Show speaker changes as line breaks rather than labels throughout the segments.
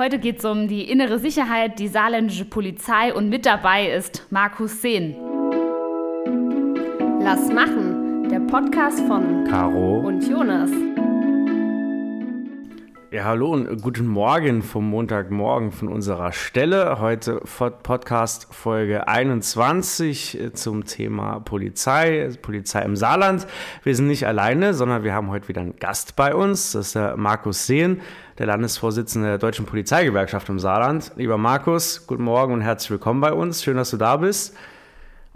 Heute geht es um die innere Sicherheit, die saarländische Polizei und mit dabei ist Markus Sehn.
Lass machen, der Podcast von
Caro
und Jonas.
Ja, hallo und guten Morgen vom Montagmorgen von unserer Stelle. Heute Podcast Folge 21 zum Thema Polizei, Polizei im Saarland. Wir sind nicht alleine, sondern wir haben heute wieder einen Gast bei uns. Das ist der Markus Sehn, der Landesvorsitzende der Deutschen Polizeigewerkschaft im Saarland. Lieber Markus, guten Morgen und herzlich willkommen bei uns. Schön, dass du da bist.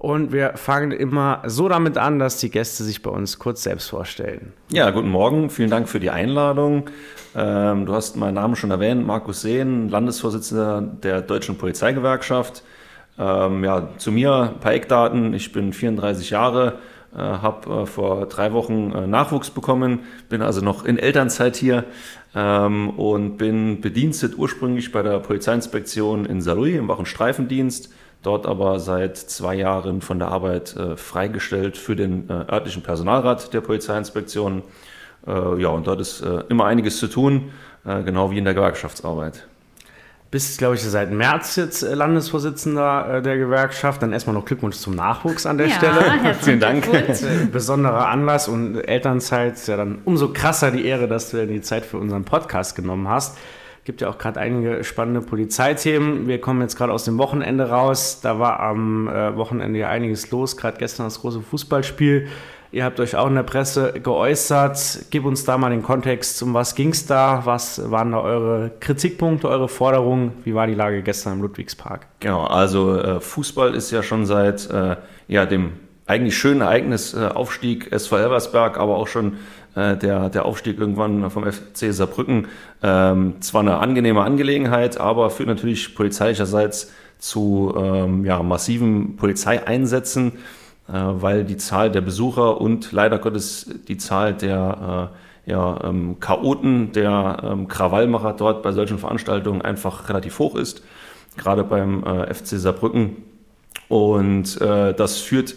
Und wir fangen immer so damit an, dass die Gäste sich bei uns kurz selbst vorstellen.
Ja, guten Morgen. Vielen Dank für die Einladung. Ähm, du hast meinen Namen schon erwähnt, Markus Sehn, Landesvorsitzender der Deutschen Polizeigewerkschaft. Ähm, ja, zu mir ein paar Eckdaten. Ich bin 34 Jahre, äh, habe äh, vor drei Wochen äh, Nachwuchs bekommen, bin also noch in Elternzeit hier ähm, und bin bedienstet ursprünglich bei der Polizeiinspektion in Saarlouis im Wachenstreifendienst dort aber seit zwei Jahren von der Arbeit äh, freigestellt für den äh, örtlichen Personalrat der Polizeiinspektion. Äh, ja, und dort ist äh, immer einiges zu tun, äh, genau wie in der Gewerkschaftsarbeit.
Bist, glaube ich, seit März jetzt äh, Landesvorsitzender der Gewerkschaft. Dann erstmal noch Glückwunsch zum Nachwuchs an der
ja,
Stelle.
Vielen Dank.
Besonderer Anlass und Elternzeit ist ja dann umso krasser die Ehre, dass du die Zeit für unseren Podcast genommen hast gibt ja auch gerade einige spannende Polizeithemen. Wir kommen jetzt gerade aus dem Wochenende raus. Da war am äh, Wochenende ja einiges los, gerade gestern das große Fußballspiel. Ihr habt euch auch in der Presse geäußert. Gib uns da mal den Kontext, um was ging es da? Was waren da eure Kritikpunkte, eure Forderungen? Wie war die Lage gestern im Ludwigspark?
Genau, also äh, Fußball ist ja schon seit äh, ja, dem eigentlich schönen Ereignis äh, Aufstieg SV Elversberg, aber auch schon äh, der, der Aufstieg irgendwann vom FC Saarbrücken. Ähm, zwar eine angenehme Angelegenheit, aber führt natürlich polizeilicherseits zu ähm, ja, massiven Polizeieinsätzen, äh, weil die Zahl der Besucher und leider Gottes die Zahl der äh, ja, ähm, Chaoten, der ähm, Krawallmacher dort bei solchen Veranstaltungen einfach relativ hoch ist, gerade beim äh, FC Saarbrücken. Und äh, das führt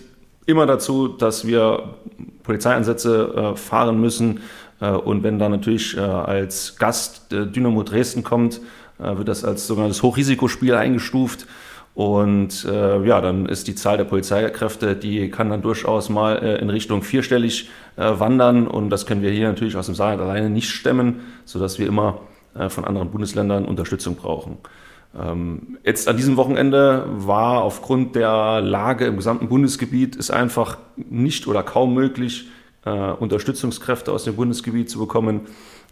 immer dazu, dass wir Polizeieinsätze äh, fahren müssen. Äh, und wenn da natürlich äh, als Gast äh, Dynamo Dresden kommt, äh, wird das als sogenanntes Hochrisikospiel eingestuft. Und äh, ja, dann ist die Zahl der Polizeikräfte, die kann dann durchaus mal in Richtung vierstellig wandern. Und das können wir hier natürlich aus dem Saarland alleine nicht stemmen, sodass wir immer von anderen Bundesländern Unterstützung brauchen. Ähm, jetzt an diesem Wochenende war aufgrund der Lage im gesamten Bundesgebiet es einfach nicht oder kaum möglich, äh, Unterstützungskräfte aus dem Bundesgebiet zu bekommen,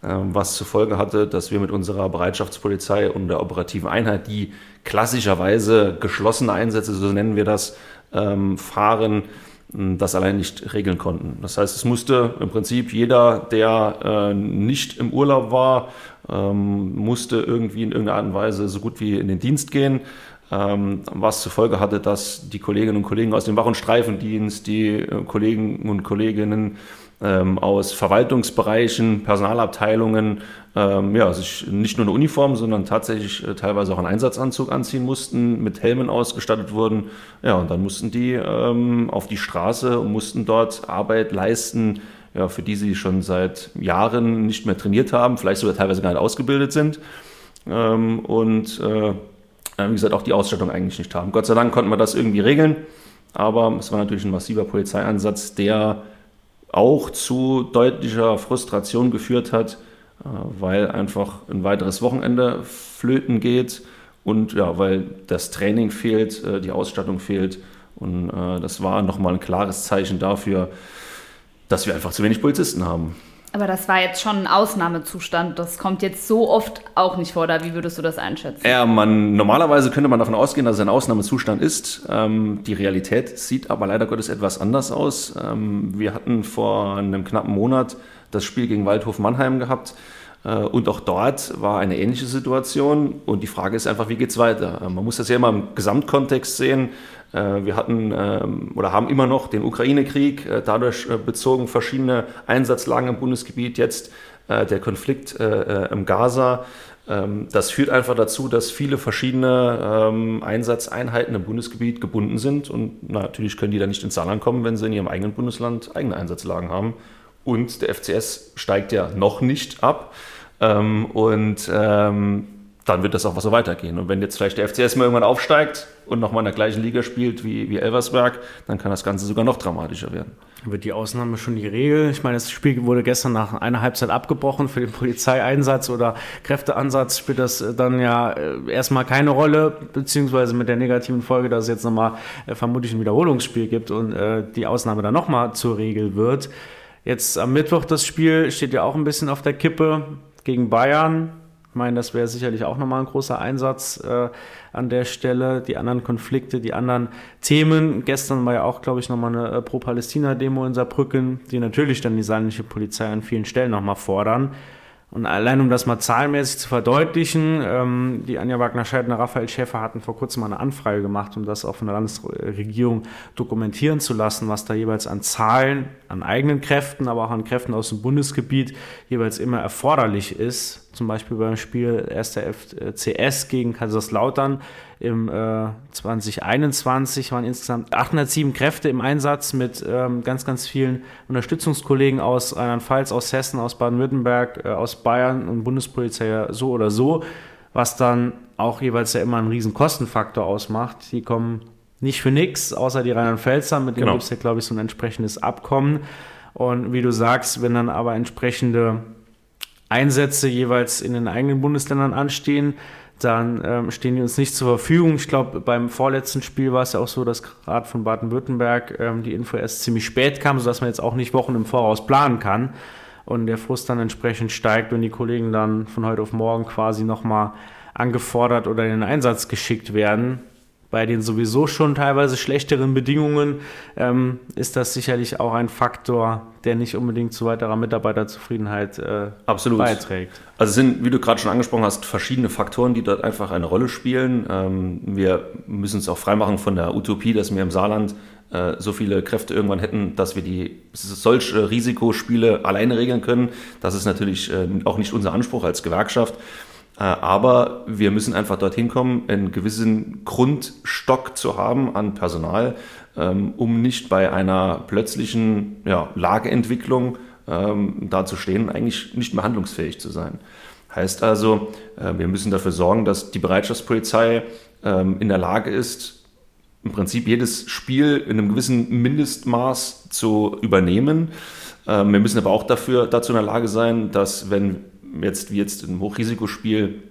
äh, was zur Folge hatte, dass wir mit unserer Bereitschaftspolizei und der operativen Einheit, die klassischerweise geschlossene Einsätze, so nennen wir das, ähm, fahren, das allein nicht regeln konnten. Das heißt, es musste im Prinzip jeder, der äh, nicht im Urlaub war, ähm, musste irgendwie in irgendeiner Art und Weise so gut wie in den Dienst gehen, ähm, was zur Folge hatte, dass die Kolleginnen und Kollegen aus dem Wach- und Streifendienst, die äh, Kollegen und Kolleginnen ähm, aus Verwaltungsbereichen, Personalabteilungen, ähm, ja, sich nicht nur eine Uniform, sondern tatsächlich äh, teilweise auch einen Einsatzanzug anziehen mussten, mit Helmen ausgestattet wurden. Ja, und dann mussten die ähm, auf die Straße und mussten dort Arbeit leisten, ja, für die sie schon seit Jahren nicht mehr trainiert haben, vielleicht sogar teilweise gar nicht ausgebildet sind. Ähm, und äh, wie gesagt, auch die Ausstattung eigentlich nicht haben. Gott sei Dank konnten wir das irgendwie regeln, aber es war natürlich ein massiver Polizeieinsatz, der auch zu deutlicher Frustration geführt hat, äh, weil einfach ein weiteres Wochenende flöten geht und ja, weil das Training fehlt, äh, die Ausstattung fehlt. Und äh, das war nochmal ein klares Zeichen dafür, dass wir einfach zu wenig Polizisten haben.
Aber das war jetzt schon ein Ausnahmezustand. Das kommt jetzt so oft auch nicht vor. Oder wie würdest du das einschätzen?
Ja, man, normalerweise könnte man davon ausgehen, dass es ein Ausnahmezustand ist. Ähm, die Realität sieht aber leider Gottes etwas anders aus. Ähm, wir hatten vor einem knappen Monat das Spiel gegen Waldhof Mannheim gehabt. Äh, und auch dort war eine ähnliche Situation. Und die Frage ist einfach, wie geht es weiter? Äh, man muss das ja immer im Gesamtkontext sehen. Äh, wir hatten ähm, oder haben immer noch den Ukraine-Krieg, dadurch bezogen verschiedene Einsatzlagen im Bundesgebiet, jetzt der Konflikt im Gaza. Ähm, das führt einfach dazu, dass viele verschiedene ähm, Einsatzeinheiten im Bundesgebiet gebunden sind. Und natürlich können die dann nicht ins Saarland kommen, wenn sie in ihrem eigenen Bundesland eigene Einsatzlagen haben. Und der FCS steigt ja noch nicht ab. Und dann wird das auch so weitergehen. Und wenn jetzt vielleicht der FCS mal irgendwann aufsteigt und nochmal in der gleichen Liga spielt wie, wie Elversberg, dann kann das Ganze sogar noch dramatischer werden.
Wird die Ausnahme schon die Regel? Ich meine, das Spiel wurde gestern nach einer Halbzeit abgebrochen. Für den Polizeieinsatz oder Kräfteansatz spielt das äh, dann ja äh, erstmal keine Rolle, beziehungsweise mit der negativen Folge, dass es jetzt nochmal äh, vermutlich ein Wiederholungsspiel gibt und die Ausnahme dann nochmal zur Regel wird. Jetzt am Mittwoch das Spiel steht ja auch ein bisschen auf der Kippe gegen Bayern meine, das wäre sicherlich auch nochmal ein großer Einsatz äh, an der Stelle. Die anderen Konflikte, die anderen Themen. Gestern war ja auch, glaube ich, nochmal eine äh, Pro-Palästina-Demo in Saarbrücken, die natürlich dann die saarländische Polizei an vielen Stellen nochmal fordern. Und allein um das mal zahlenmäßig zu verdeutlichen, ähm, die Anja Wagner-Scheidner, Raphael Schäfer hatten vor kurzem mal eine Anfrage gemacht, um das auch von der Landesregierung dokumentieren zu lassen, was da jeweils an Zahlen, an eigenen Kräften, aber auch an Kräften aus dem Bundesgebiet jeweils immer erforderlich ist. Zum Beispiel beim Spiel 1. FCS gegen Kaiserslautern im äh, 2021 waren insgesamt 807 Kräfte im Einsatz mit ähm, ganz, ganz vielen Unterstützungskollegen aus Rheinland-Pfalz, aus Hessen, aus Baden-Württemberg, äh, aus Bayern und Bundespolizei ja so oder so, was dann auch jeweils ja immer einen riesen Kostenfaktor ausmacht. Die kommen nicht für nichts, außer die Rheinland-Pfälzer, mit denen genau. gibt es ja, glaube ich, so ein entsprechendes Abkommen. Und wie du sagst, wenn dann aber entsprechende Einsätze jeweils in den eigenen Bundesländern anstehen, dann ähm, stehen die uns nicht zur Verfügung. Ich glaube, beim vorletzten Spiel war es ja auch so, dass gerade von Baden-Württemberg ähm, die Info erst ziemlich spät kam, sodass man jetzt auch nicht Wochen im Voraus planen kann und der Frust dann entsprechend steigt, wenn die Kollegen dann von heute auf morgen quasi nochmal angefordert oder in den Einsatz geschickt werden bei den sowieso schon teilweise schlechteren Bedingungen ähm, ist das sicherlich auch ein Faktor, der nicht unbedingt zu weiterer Mitarbeiterzufriedenheit äh,
Absolut. beiträgt. Also es sind, wie du gerade schon angesprochen hast, verschiedene Faktoren, die dort einfach eine Rolle spielen. Ähm, wir müssen es auch freimachen von der Utopie, dass wir im Saarland äh, so viele Kräfte irgendwann hätten, dass wir die solche Risikospiele alleine regeln können. Das ist natürlich äh, auch nicht unser Anspruch als Gewerkschaft. Äh, aber wir müssen einfach dorthin kommen, einen gewissen Grundstock zu haben an Personal, ähm, um nicht bei einer plötzlichen ja, Lageentwicklung ähm, dazustehen, eigentlich nicht mehr handlungsfähig zu sein. Heißt also, äh, wir müssen dafür sorgen, dass die Bereitschaftspolizei ähm, in der Lage ist, im Prinzip jedes Spiel in einem gewissen Mindestmaß zu übernehmen. Wir müssen aber auch dafür, dazu in der Lage sein, dass wenn jetzt wie jetzt im Hochrisikospiel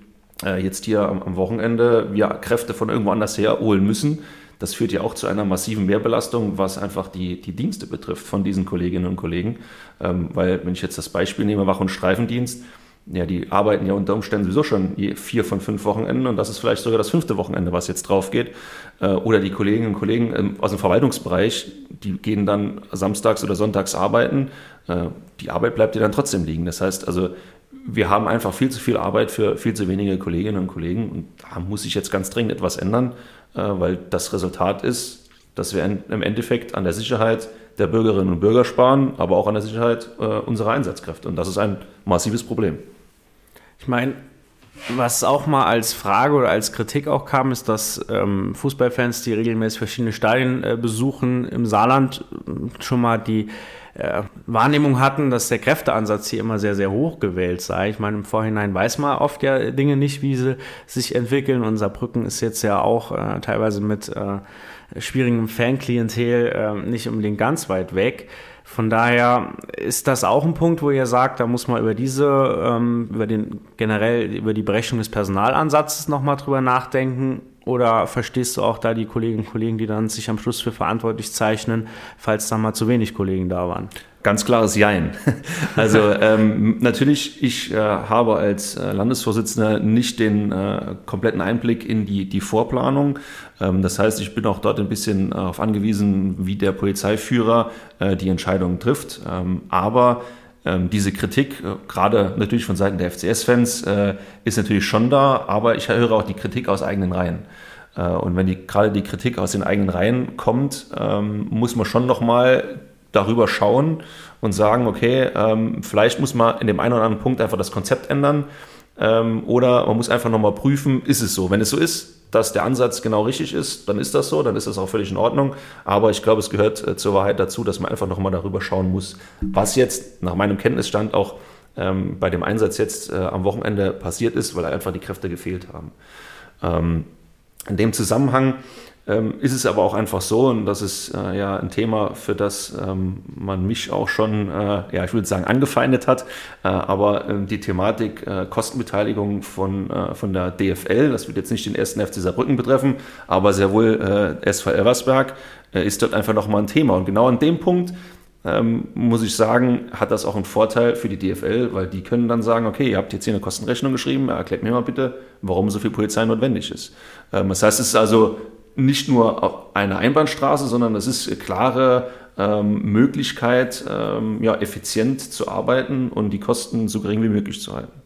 äh, jetzt hier am, am, Wochenende wir Kräfte von irgendwo anders her holen müssen. Das führt ja auch zu einer massiven Mehrbelastung, was einfach die, die Dienste betrifft von diesen Kolleginnen und Kollegen. Ähm, weil, wenn ich jetzt das Beispiel nehme, Wach- und Streifendienst, ja, die arbeiten ja unter Umständen sowieso schon vier von fünf Wochenenden und das ist vielleicht sogar das fünfte Wochenende, was jetzt drauf geht. Äh, oder die Kolleginnen und Kollegen ähm, aus dem Verwaltungsbereich, die gehen dann samstags oder sonntags arbeiten. Äh, die Arbeit bleibt dir dann trotzdem liegen. Das heißt also, wir haben einfach viel zu viel Arbeit für viel zu wenige Kolleginnen und Kollegen und da muss sich jetzt ganz dringend etwas ändern, äh, weil das Resultat ist, dass wir im Endeffekt an der Sicherheit der Bürgerinnen und Bürger sparen, aber auch an der Sicherheit äh, unserer Einsatzkräfte. Und das ist ein massives Problem.
Ich meine, was auch mal als Frage oder als Kritik auch kam, ist, dass ähm, Fußballfans, die regelmäßig verschiedene Stadien äh, besuchen, im Saarland schon mal die äh, Wahrnehmung hatten, dass der Kräfteansatz hier immer sehr, sehr hoch gewählt sei. Ich meine, im Vorhinein weiß man oft ja Dinge nicht, wie sie sich entwickeln. Unser Brücken ist jetzt ja auch äh, teilweise mit äh, schwierigem Fanklientel äh, nicht unbedingt ganz weit weg. Von daher ist das auch ein Punkt, wo ihr sagt, da muss man über diese, ähm, über den generell über die Berechnung des Personalansatzes nochmal drüber nachdenken oder verstehst du auch da die Kolleginnen und Kollegen, die dann sich am Schluss für verantwortlich zeichnen, falls da mal zu wenig Kollegen da waren?
Ganz klares Jein. Also ähm, natürlich, ich äh, habe als äh, Landesvorsitzender nicht den äh, kompletten Einblick in die, die Vorplanung. Ähm, das heißt, ich bin auch dort ein bisschen darauf angewiesen, wie der Polizeiführer äh, die Entscheidungen trifft. Ähm, aber ähm, diese Kritik, äh, gerade natürlich von Seiten der FCS-Fans, äh, ist natürlich schon da, aber ich höre auch die Kritik aus eigenen Reihen. Äh, und wenn die, gerade die Kritik aus den eigenen Reihen kommt, ähm, muss man schon nochmal darüber schauen und sagen, okay, ähm, vielleicht muss man in dem einen oder anderen Punkt einfach das Konzept ändern oder man muss einfach nochmal prüfen, ist es so? Wenn es so ist, dass der Ansatz genau richtig ist, dann ist das so, dann ist das auch völlig in Ordnung. Aber ich glaube, es gehört äh, zur Wahrheit dazu, dass man einfach nochmal darüber schauen muss, was jetzt nach meinem Kenntnisstand auch ähm, bei dem Einsatz jetzt äh, am Wochenende passiert ist, weil einfach die Kräfte gefehlt haben. Ähm, in dem Zusammenhang ähm, ist es aber auch einfach so, und das ist äh, ja ein Thema, für das ähm, man mich auch schon, äh, ja, ich würde sagen, angefeindet hat, äh, aber ähm, die Thematik äh, Kostenbeteiligung von, äh, von der DFL, das wird jetzt nicht den ersten FC Saarbrücken betreffen, aber sehr wohl äh, SV Elversberg, ist dort einfach nochmal ein Thema. Und genau an dem Punkt ähm, muss ich sagen, hat das auch einen Vorteil für die DFL, weil die können dann sagen, okay, ihr habt jetzt hier eine Kostenrechnung geschrieben, erklärt mir mal bitte, warum so viel Polizei notwendig ist. Ähm, das heißt, es ist also nicht nur eine Einbahnstraße, sondern es ist eine klare ähm, Möglichkeit, ähm, ja, effizient zu arbeiten und die Kosten so gering wie möglich zu halten.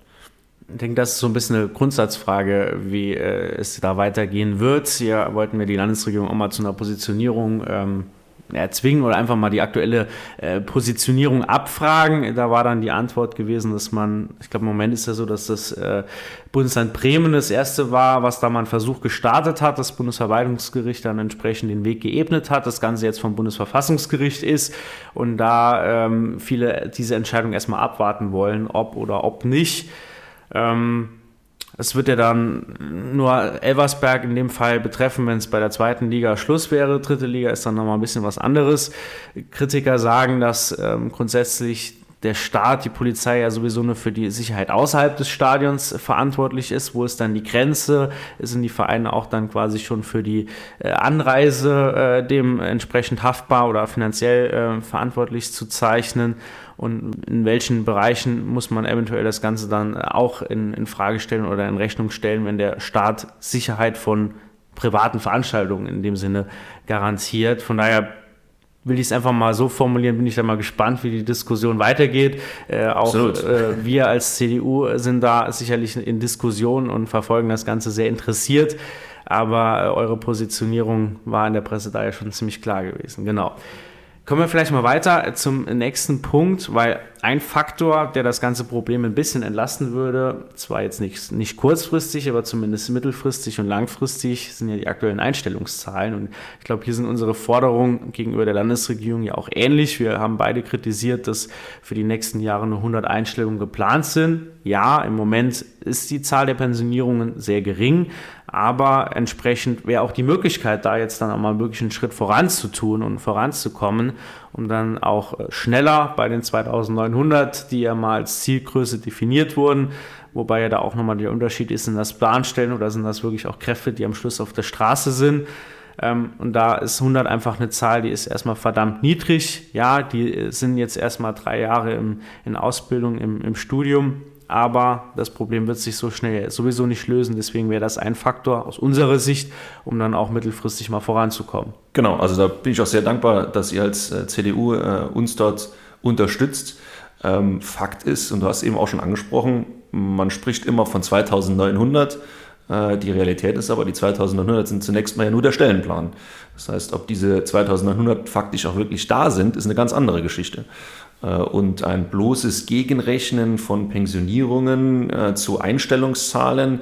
Ich denke, das ist so ein bisschen eine Grundsatzfrage, wie äh, es da weitergehen wird. Hier wollten wir die Landesregierung auch mal zu einer Positionierung ähm, erzwingen oder einfach mal die aktuelle äh, Positionierung abfragen. Da war dann die Antwort gewesen, dass man, ich glaube im Moment ist ja so, dass das äh, Bundesland Bremen das erste war, was da mal einen Versuch gestartet hat, das Bundesverwaltungsgericht dann entsprechend den Weg geebnet hat, das Ganze jetzt vom Bundesverfassungsgericht ist und da ähm, viele diese Entscheidung erstmal abwarten wollen, ob oder ob nicht. Ähm, es wird ja dann nur Elversberg in dem Fall betreffen, wenn es bei der zweiten Liga Schluss wäre. Dritte Liga ist dann nochmal ein bisschen was anderes. Kritiker sagen, dass ähm, grundsätzlich der Staat, die Polizei ja sowieso nur für die Sicherheit außerhalb des Stadions verantwortlich ist. Wo ist dann die Grenze? Sind die Vereine auch dann quasi schon für die äh, Anreise äh, dementsprechend haftbar oder finanziell äh, verantwortlich zu zeichnen? Und in welchen Bereichen muss man eventuell das Ganze dann auch in, in Frage stellen oder in Rechnung stellen, wenn der Staat Sicherheit von privaten Veranstaltungen in dem Sinne garantiert. Von daher will ich es einfach mal so formulieren, bin ich da mal gespannt, wie die Diskussion weitergeht. Äh, auch äh, wir als CDU sind da sicherlich in Diskussion und verfolgen das Ganze sehr interessiert. Aber äh, eure Positionierung war in der Presse da ja schon ziemlich klar gewesen. Genau. Kommen wir vielleicht mal weiter zum nächsten Punkt, weil ein Faktor, der das ganze Problem ein bisschen entlasten würde, zwar jetzt nicht, nicht kurzfristig, aber zumindest mittelfristig und langfristig, sind ja die aktuellen Einstellungszahlen. Und ich glaube, hier sind unsere Forderungen gegenüber der Landesregierung ja auch ähnlich. Wir haben beide kritisiert, dass für die nächsten Jahre nur 100 Einstellungen geplant sind. Ja, im Moment ist die Zahl der Pensionierungen sehr gering, aber entsprechend wäre auch die Möglichkeit, da jetzt dann auch mal wirklich einen Schritt voranzutun und voranzukommen um dann auch äh, schneller bei den 2900, die ja mal als Zielgröße definiert wurden, wobei ja da auch nochmal der Unterschied ist, sind das Planstellen oder sind das wirklich auch Kräfte, die am Schluss auf der Straße sind. Ähm, und da ist 100 einfach eine Zahl, die ist erstmal verdammt niedrig. Ja, die äh, sind jetzt erstmal drei Jahre in Ausbildung, im Studium aber das Problem wird sich so schnell sowieso nicht lösen. Deswegen wäre das ein Faktor aus unserer Sicht, um dann auch mittelfristig mal voranzukommen.
Genau, also da bin ich auch sehr dankbar, dass ihr als äh, CDU äh, uns dort unterstützt. Ähm, Fakt ist, und du hast eben auch schon angesprochen, man spricht immer von 2900. Äh, die Realität ist aber, die 2900 sind zunächst mal ja nur der Stellenplan. Das heißt, ob diese 2900 faktisch auch wirklich da sind, ist eine ganz andere Geschichte. Äh, und ein bloßes Gegenrechnen von Pensionierungen äh, zu Einstellungszahlen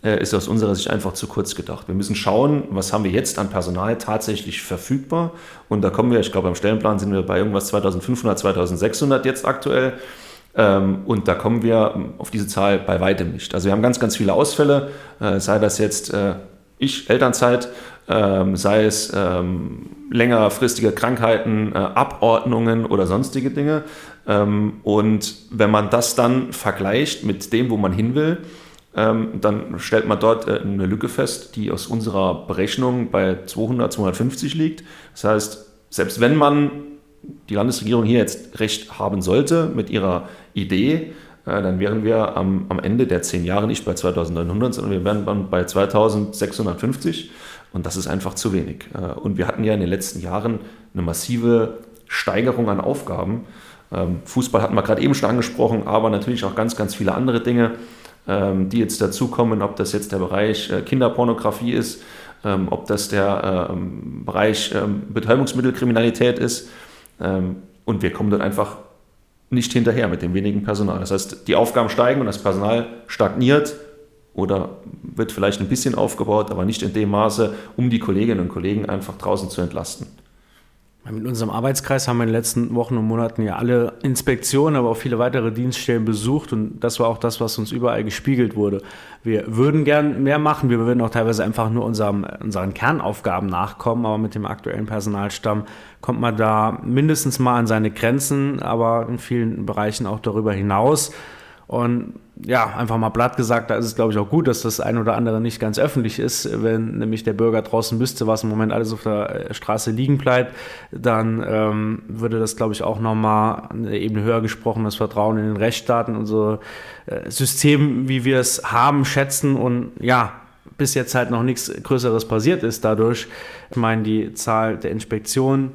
ist aus unserer Sicht einfach zu kurz gedacht. Wir müssen schauen, was haben wir jetzt an Personal tatsächlich verfügbar. Und da kommen wir, ich glaube, am Stellenplan sind wir bei irgendwas 2500, 2600 jetzt aktuell. Ähm, und da kommen wir auf diese Zahl bei weitem nicht. Also wir haben ganz, ganz viele Ausfälle, sei das jetzt ich, Elternzeit, ähm, sei es ähm, längerfristige Krankheiten, äh, Abordnungen oder sonstige Dinge. Ähm, und wenn man das dann vergleicht mit dem, wo man hin will, ähm, dann stellt man dort äh, eine Lücke fest, die aus unserer Berechnung bei 200, 250 liegt. Das heißt, selbst wenn man die Landesregierung hier jetzt recht haben sollte mit ihrer Idee, äh, dann wären wir am, am Ende der zehn Jahre nicht bei 2900, sondern wir wären dann bei 2650. Und das ist einfach zu wenig. Äh, und wir hatten ja in den letzten Jahren eine massive Steigerung an Aufgaben. Ähm, Fußball hatten wir gerade eben schon angesprochen, aber natürlich auch ganz, ganz viele andere Dinge, ähm, die jetzt dazukommen, ob das jetzt der Bereich äh, Kinderpornografie ist, ähm, ob das der Bereich Betäubungsmittelkriminalität ist. Und wir kommen dort einfach nicht hinterher mit dem wenigen Personal. Das heißt, die Aufgaben steigen und das Personal stagniert oder wird vielleicht ein bisschen aufgebaut, aber nicht in dem Maße, um die Kolleginnen und Kollegen einfach draußen zu entlasten.
Mit unserem Arbeitskreis haben wir in den letzten Wochen und Monaten ja alle Inspektionen, aber auch viele weitere Dienststellen besucht und das war auch das, was uns überall gespiegelt wurde. Wir würden gern mehr machen, wir würden auch teilweise einfach nur unserem, unseren Kernaufgaben nachkommen, aber mit dem aktuellen Personalstamm kommt man da mindestens mal an seine Grenzen, aber in vielen Bereichen auch darüber hinaus. Und ja, einfach mal platt gesagt, da ist es, glaube ich, auch gut, dass das ein oder andere nicht ganz öffentlich ist. Wenn nämlich der Bürger draußen wüsste, was im Moment alles auf der äh, Straße liegen bleibt, dann ähm, würde das, glaube ich, auch nochmal eine Ebene höher gesprochen, das Vertrauen in den Rechtsstaaten, unser äh, System, wie wir es haben, schätzen und ja, bis jetzt halt noch nichts Größeres passiert ist dadurch. Ich meine, die Zahl der Inspektionen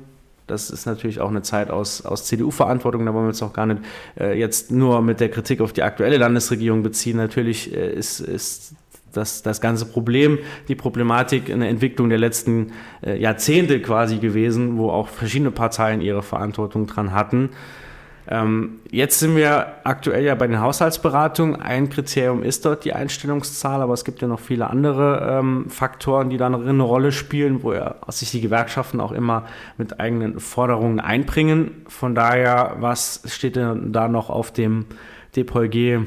das ist natürlich auch eine Zeit aus, aus CDU-Verantwortung, da wollen wir uns auch gar nicht äh, jetzt nur mit der Kritik auf die aktuelle Landesregierung beziehen. Natürlich äh, ist, ist das, das ganze Problem, die Problematik eine Entwicklung der letzten äh, Jahrzehnte quasi gewesen, wo auch verschiedene Parteien ihre Verantwortung dran hatten. Ähm, jetzt sind wir aktuell ja bei den Haushaltsberatungen. Ein Kriterium ist dort die Einstellungszahl, aber es gibt ja noch viele andere ähm, Faktoren, die dann eine Rolle spielen, wo ja sich die Gewerkschaften auch immer mit eigenen Forderungen einbringen. Von daher, was steht denn da noch auf dem DPG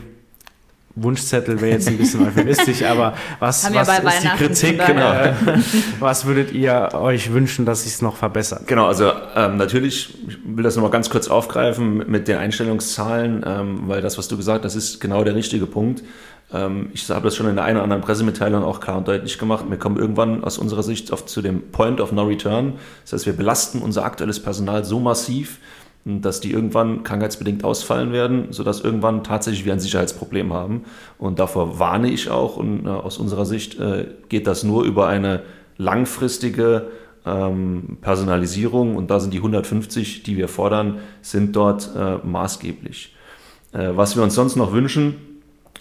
Wunschzettel wäre jetzt ein bisschen euphemistisch, aber was, was ist die Kritik? Genau. Was würdet ihr euch wünschen, dass sich es noch verbessert?
Genau, also ähm, natürlich, ich will das nochmal ganz kurz aufgreifen mit den Einstellungszahlen, ähm, weil das, was du gesagt hast, ist genau der richtige Punkt. Ähm, ich habe das schon in der einen oder anderen Pressemitteilung auch klar und deutlich gemacht. Wir kommen irgendwann aus unserer Sicht auf, zu dem Point of No Return. Das heißt, wir belasten unser aktuelles Personal so massiv, dass die irgendwann krankheitsbedingt ausfallen werden, sodass irgendwann tatsächlich wir ein Sicherheitsproblem haben. Und davor warne ich auch. Und äh, aus unserer Sicht äh, geht das nur über eine langfristige ähm, Personalisierung. Und da sind die 150, die wir fordern, sind dort äh, maßgeblich. Äh, was wir uns sonst noch wünschen,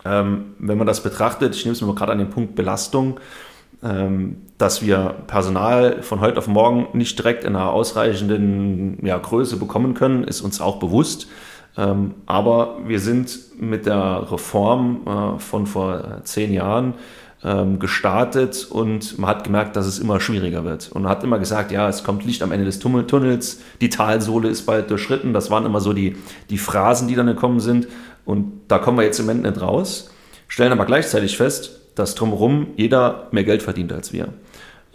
ähm, wenn man das betrachtet, ich nehme es mal gerade an den Punkt Belastung, ähm, dass wir Personal von heute auf morgen nicht direkt in einer ausreichenden ja, Größe bekommen können, ist uns auch bewusst. Ähm, aber wir sind mit der Reform äh, von vor zehn Jahren ähm, gestartet und man hat gemerkt, dass es immer schwieriger wird. Und man hat immer gesagt, ja, es kommt Licht am Ende des Tunnels, die Talsohle ist bald durchschritten. Das waren immer so die, die Phrasen, die dann gekommen sind. Und da kommen wir jetzt im nicht raus, stellen aber gleichzeitig fest, dass drumherum jeder mehr Geld verdient als wir.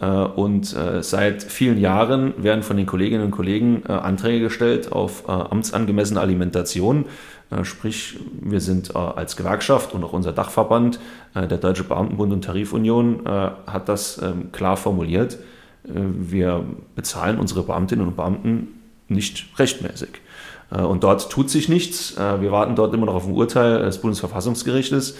Äh, und äh, seit vielen Jahren werden von den Kolleginnen und Kollegen äh, Anträge gestellt auf amtsangemessene Alimentation. Sprich, wir sind als Gewerkschaft und auch unser Dachverband, der Deutsche Beamtenbund und Tarifunion, hat das ähm, klar formuliert. Wir bezahlen unsere Beamtinnen und Beamten nicht rechtmäßig. Und dort tut sich nichts. Wir warten dort immer noch auf ein Urteil des Bundesverfassungsgerichtes.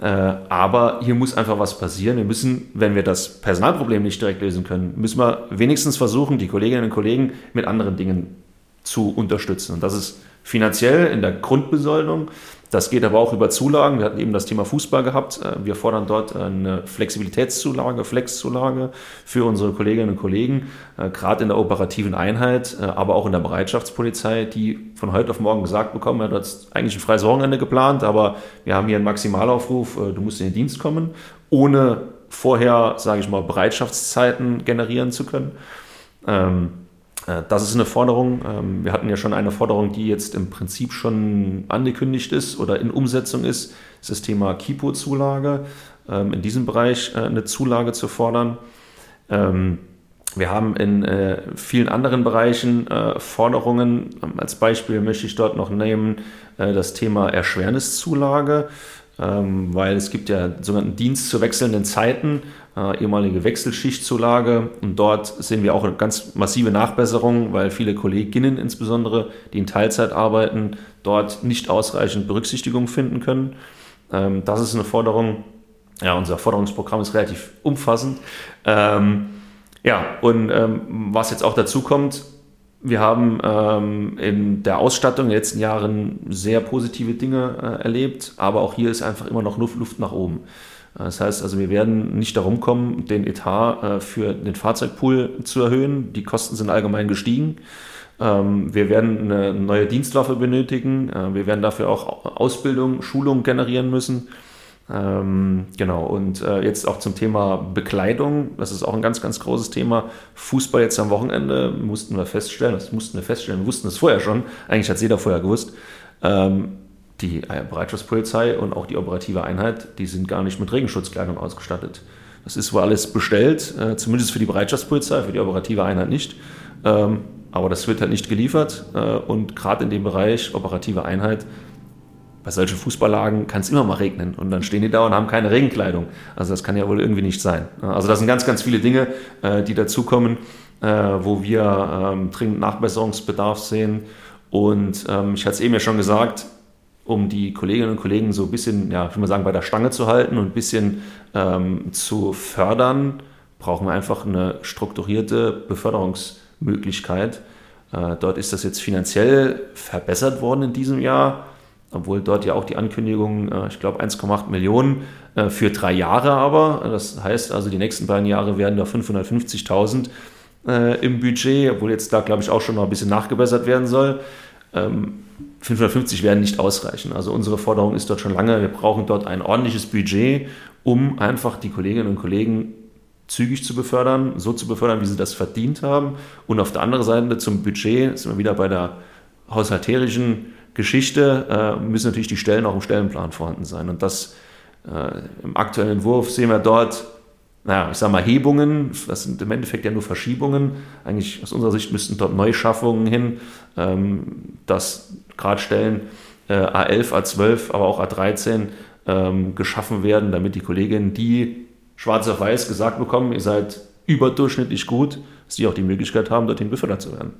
Äh, aber hier muss einfach was passieren. Wir müssen, wenn wir das Personalproblem nicht direkt lösen können, müssen wir wenigstens versuchen, die Kolleginnen und Kollegen mit anderen Dingen zu unterstützen. Und das ist finanziell in der Grundbesoldung, das geht aber auch über Zulagen. Wir hatten eben das Thema Fußball gehabt. Äh, wir fordern dort eine Flexibilitätszulage, Flexzulage für unsere Kolleginnen und Kollegen, äh, gerade in der operativen Einheit, äh, aber auch in der Bereitschaftspolizei, die von heute auf morgen gesagt bekommen, er hat eigentlich ein freies Wochenende geplant, aber wir haben hier einen Maximalaufruf, du musst in den Dienst kommen, ohne vorher, sage ich mal, Bereitschaftszeiten generieren zu können. Äh, das ist eine Forderung. Ähm, wir hatten ja schon eine Forderung, die jetzt im Prinzip schon angekündigt ist oder in Umsetzung ist. Das ist das Thema KIPO-Zulage. Ähm, in diesem Bereich äh, eine Zulage zu fordern. Ähm, wir haben in äh, vielen anderen Bereichen Forderungen. Als Beispiel möchte ich dort noch nehmen das Thema Erschwerniszulage, weil es gibt ja sogenannten Dienst zu wechselnden Zeiten äh, ehemalige Wechselschichtzulage. Und dort sehen wir auch eine ganz massive Nachbesserung, weil viele Kolleginnen insbesondere, die in Teilzeit arbeiten, dort nicht ausreichend Berücksichtigung finden können. Ähm, das ist eine Forderung. Ja, unser Forderungsprogramm ist relativ umfassend. Ähm, ja, und ähm, was jetzt auch dazu kommt, wir haben ähm, in der Ausstattung in den letzten Jahren sehr positive Dinge äh, erlebt, aber auch hier ist einfach immer noch Luft, nach oben. Das heißt also, wir werden nicht darum kommen, den Etat äh, für den Fahrzeugpool zu erhöhen. Die Kosten sind allgemein gestiegen. Ähm, wir werden eine neue Dienstwaffe benötigen. Äh, wir werden dafür auch Ausbildung, Schulung generieren müssen. Ähm, genau, und äh, jetzt auch zum Thema Bekleidung, das ist auch ein ganz, ganz großes Thema. Fußball jetzt am Wochenende mussten wir feststellen, das mussten wir feststellen, wir wussten es vorher schon, eigentlich hat es jeder vorher gewusst. Ähm, die Bereitschaftspolizei und auch die operative Einheit, die sind gar nicht mit Regenschutzkleidung ausgestattet. Das ist wohl alles bestellt, äh, zumindest für die Bereitschaftspolizei, für die operative Einheit nicht. Ähm, aber das wird halt nicht geliefert. Äh, und gerade in dem Bereich operative Einheit, bei solchen Fußballlagen kann es immer mal regnen. Und dann stehen die da und haben keine Regenkleidung. Also das kann ja wohl irgendwie nicht sein. Also das sind ganz, ganz viele Dinge, äh, die dazukommen, äh, wo wir ähm, dringend Nachbesserungsbedarf sehen. Und ähm, ich hatte es eben ja schon gesagt, um die Kolleginnen und Kollegen so ein bisschen, ja, ich will mal sagen, bei der Stange zu halten und ein bisschen ähm, zu fördern, brauchen wir einfach eine strukturierte Beförderungsmöglichkeit. Äh, dort ist das jetzt finanziell verbessert worden in diesem Jahr, obwohl dort ja auch die Ankündigung, äh, ich glaube 1,8 Millionen äh, für drei Jahre aber. Das heißt also, die nächsten beiden Jahre werden da 550.000 äh, im Budget, obwohl jetzt da, glaube ich, auch schon noch ein bisschen nachgebessert werden soll. Ähm, 550 werden nicht ausreichen. Also unsere Forderung ist dort schon lange, wir brauchen dort ein ordentliches Budget, um einfach die Kolleginnen und Kollegen zügig zu befördern, so zu befördern, wie sie das verdient haben. Und auf der anderen Seite zum Budget, sind wir wieder bei der haushalterischen Geschichte, äh, müssen natürlich die Stellen auch im Stellenplan vorhanden sein. Und das äh, im aktuellen Entwurf sehen wir dort naja, ich sage mal Hebungen, das sind im Endeffekt ja nur Verschiebungen. Eigentlich aus unserer Sicht müssten dort Neuschaffungen hin, ähm, dass gerade Stellen äh, A11, A12, aber auch A13 ähm, geschaffen werden, damit die Kolleginnen, die schwarz auf weiß gesagt bekommen, ihr seid überdurchschnittlich gut, dass auch die Möglichkeit haben, dorthin befördert zu werden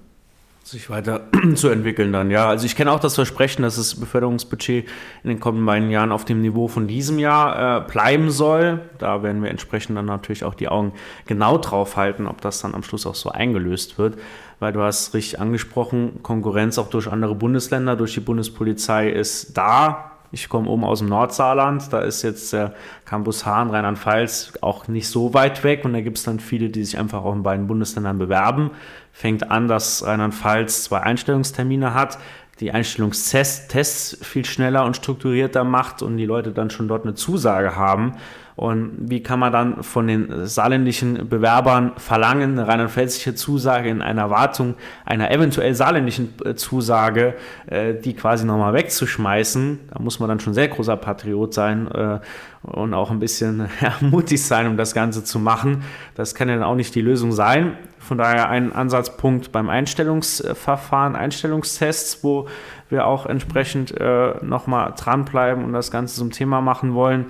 sich weiter zu entwickeln dann, ja. Also ich kenne auch das Versprechen, dass das Beförderungsbudget in den kommenden beiden Jahren auf dem Niveau von diesem Jahr äh, bleiben soll. Da werden wir entsprechend dann natürlich auch die Augen genau drauf halten, ob das dann am Schluss auch so eingelöst wird. Weil du hast richtig angesprochen, Konkurrenz auch durch andere Bundesländer, durch die Bundespolizei ist da. Ich komme oben aus dem Nordsaarland, da ist jetzt der Campus Hahn, Rheinland-Pfalz, auch nicht so weit weg und da gibt es dann viele, die sich einfach auch in beiden Bundesländern bewerben. Fängt an, dass Rheinland-Pfalz zwei Einstellungstermine hat, die Einstellungstests viel schneller und strukturierter macht und die Leute dann schon dort eine Zusage haben. Und wie kann man dann von den saarländischen Bewerbern verlangen, eine rheinland-pfälzische Zusage in einer Erwartung einer eventuell saarländischen äh, Zusage, äh, die quasi nochmal wegzuschmeißen? Da muss man dann schon sehr großer Patriot sein äh, und auch ein bisschen ja, mutig sein, um das Ganze zu machen. Das kann ja dann auch nicht die Lösung sein. Von daher ein Ansatzpunkt beim Einstellungsverfahren, Einstellungstests, wo wir auch entsprechend äh, nochmal dranbleiben und das Ganze zum Thema machen wollen.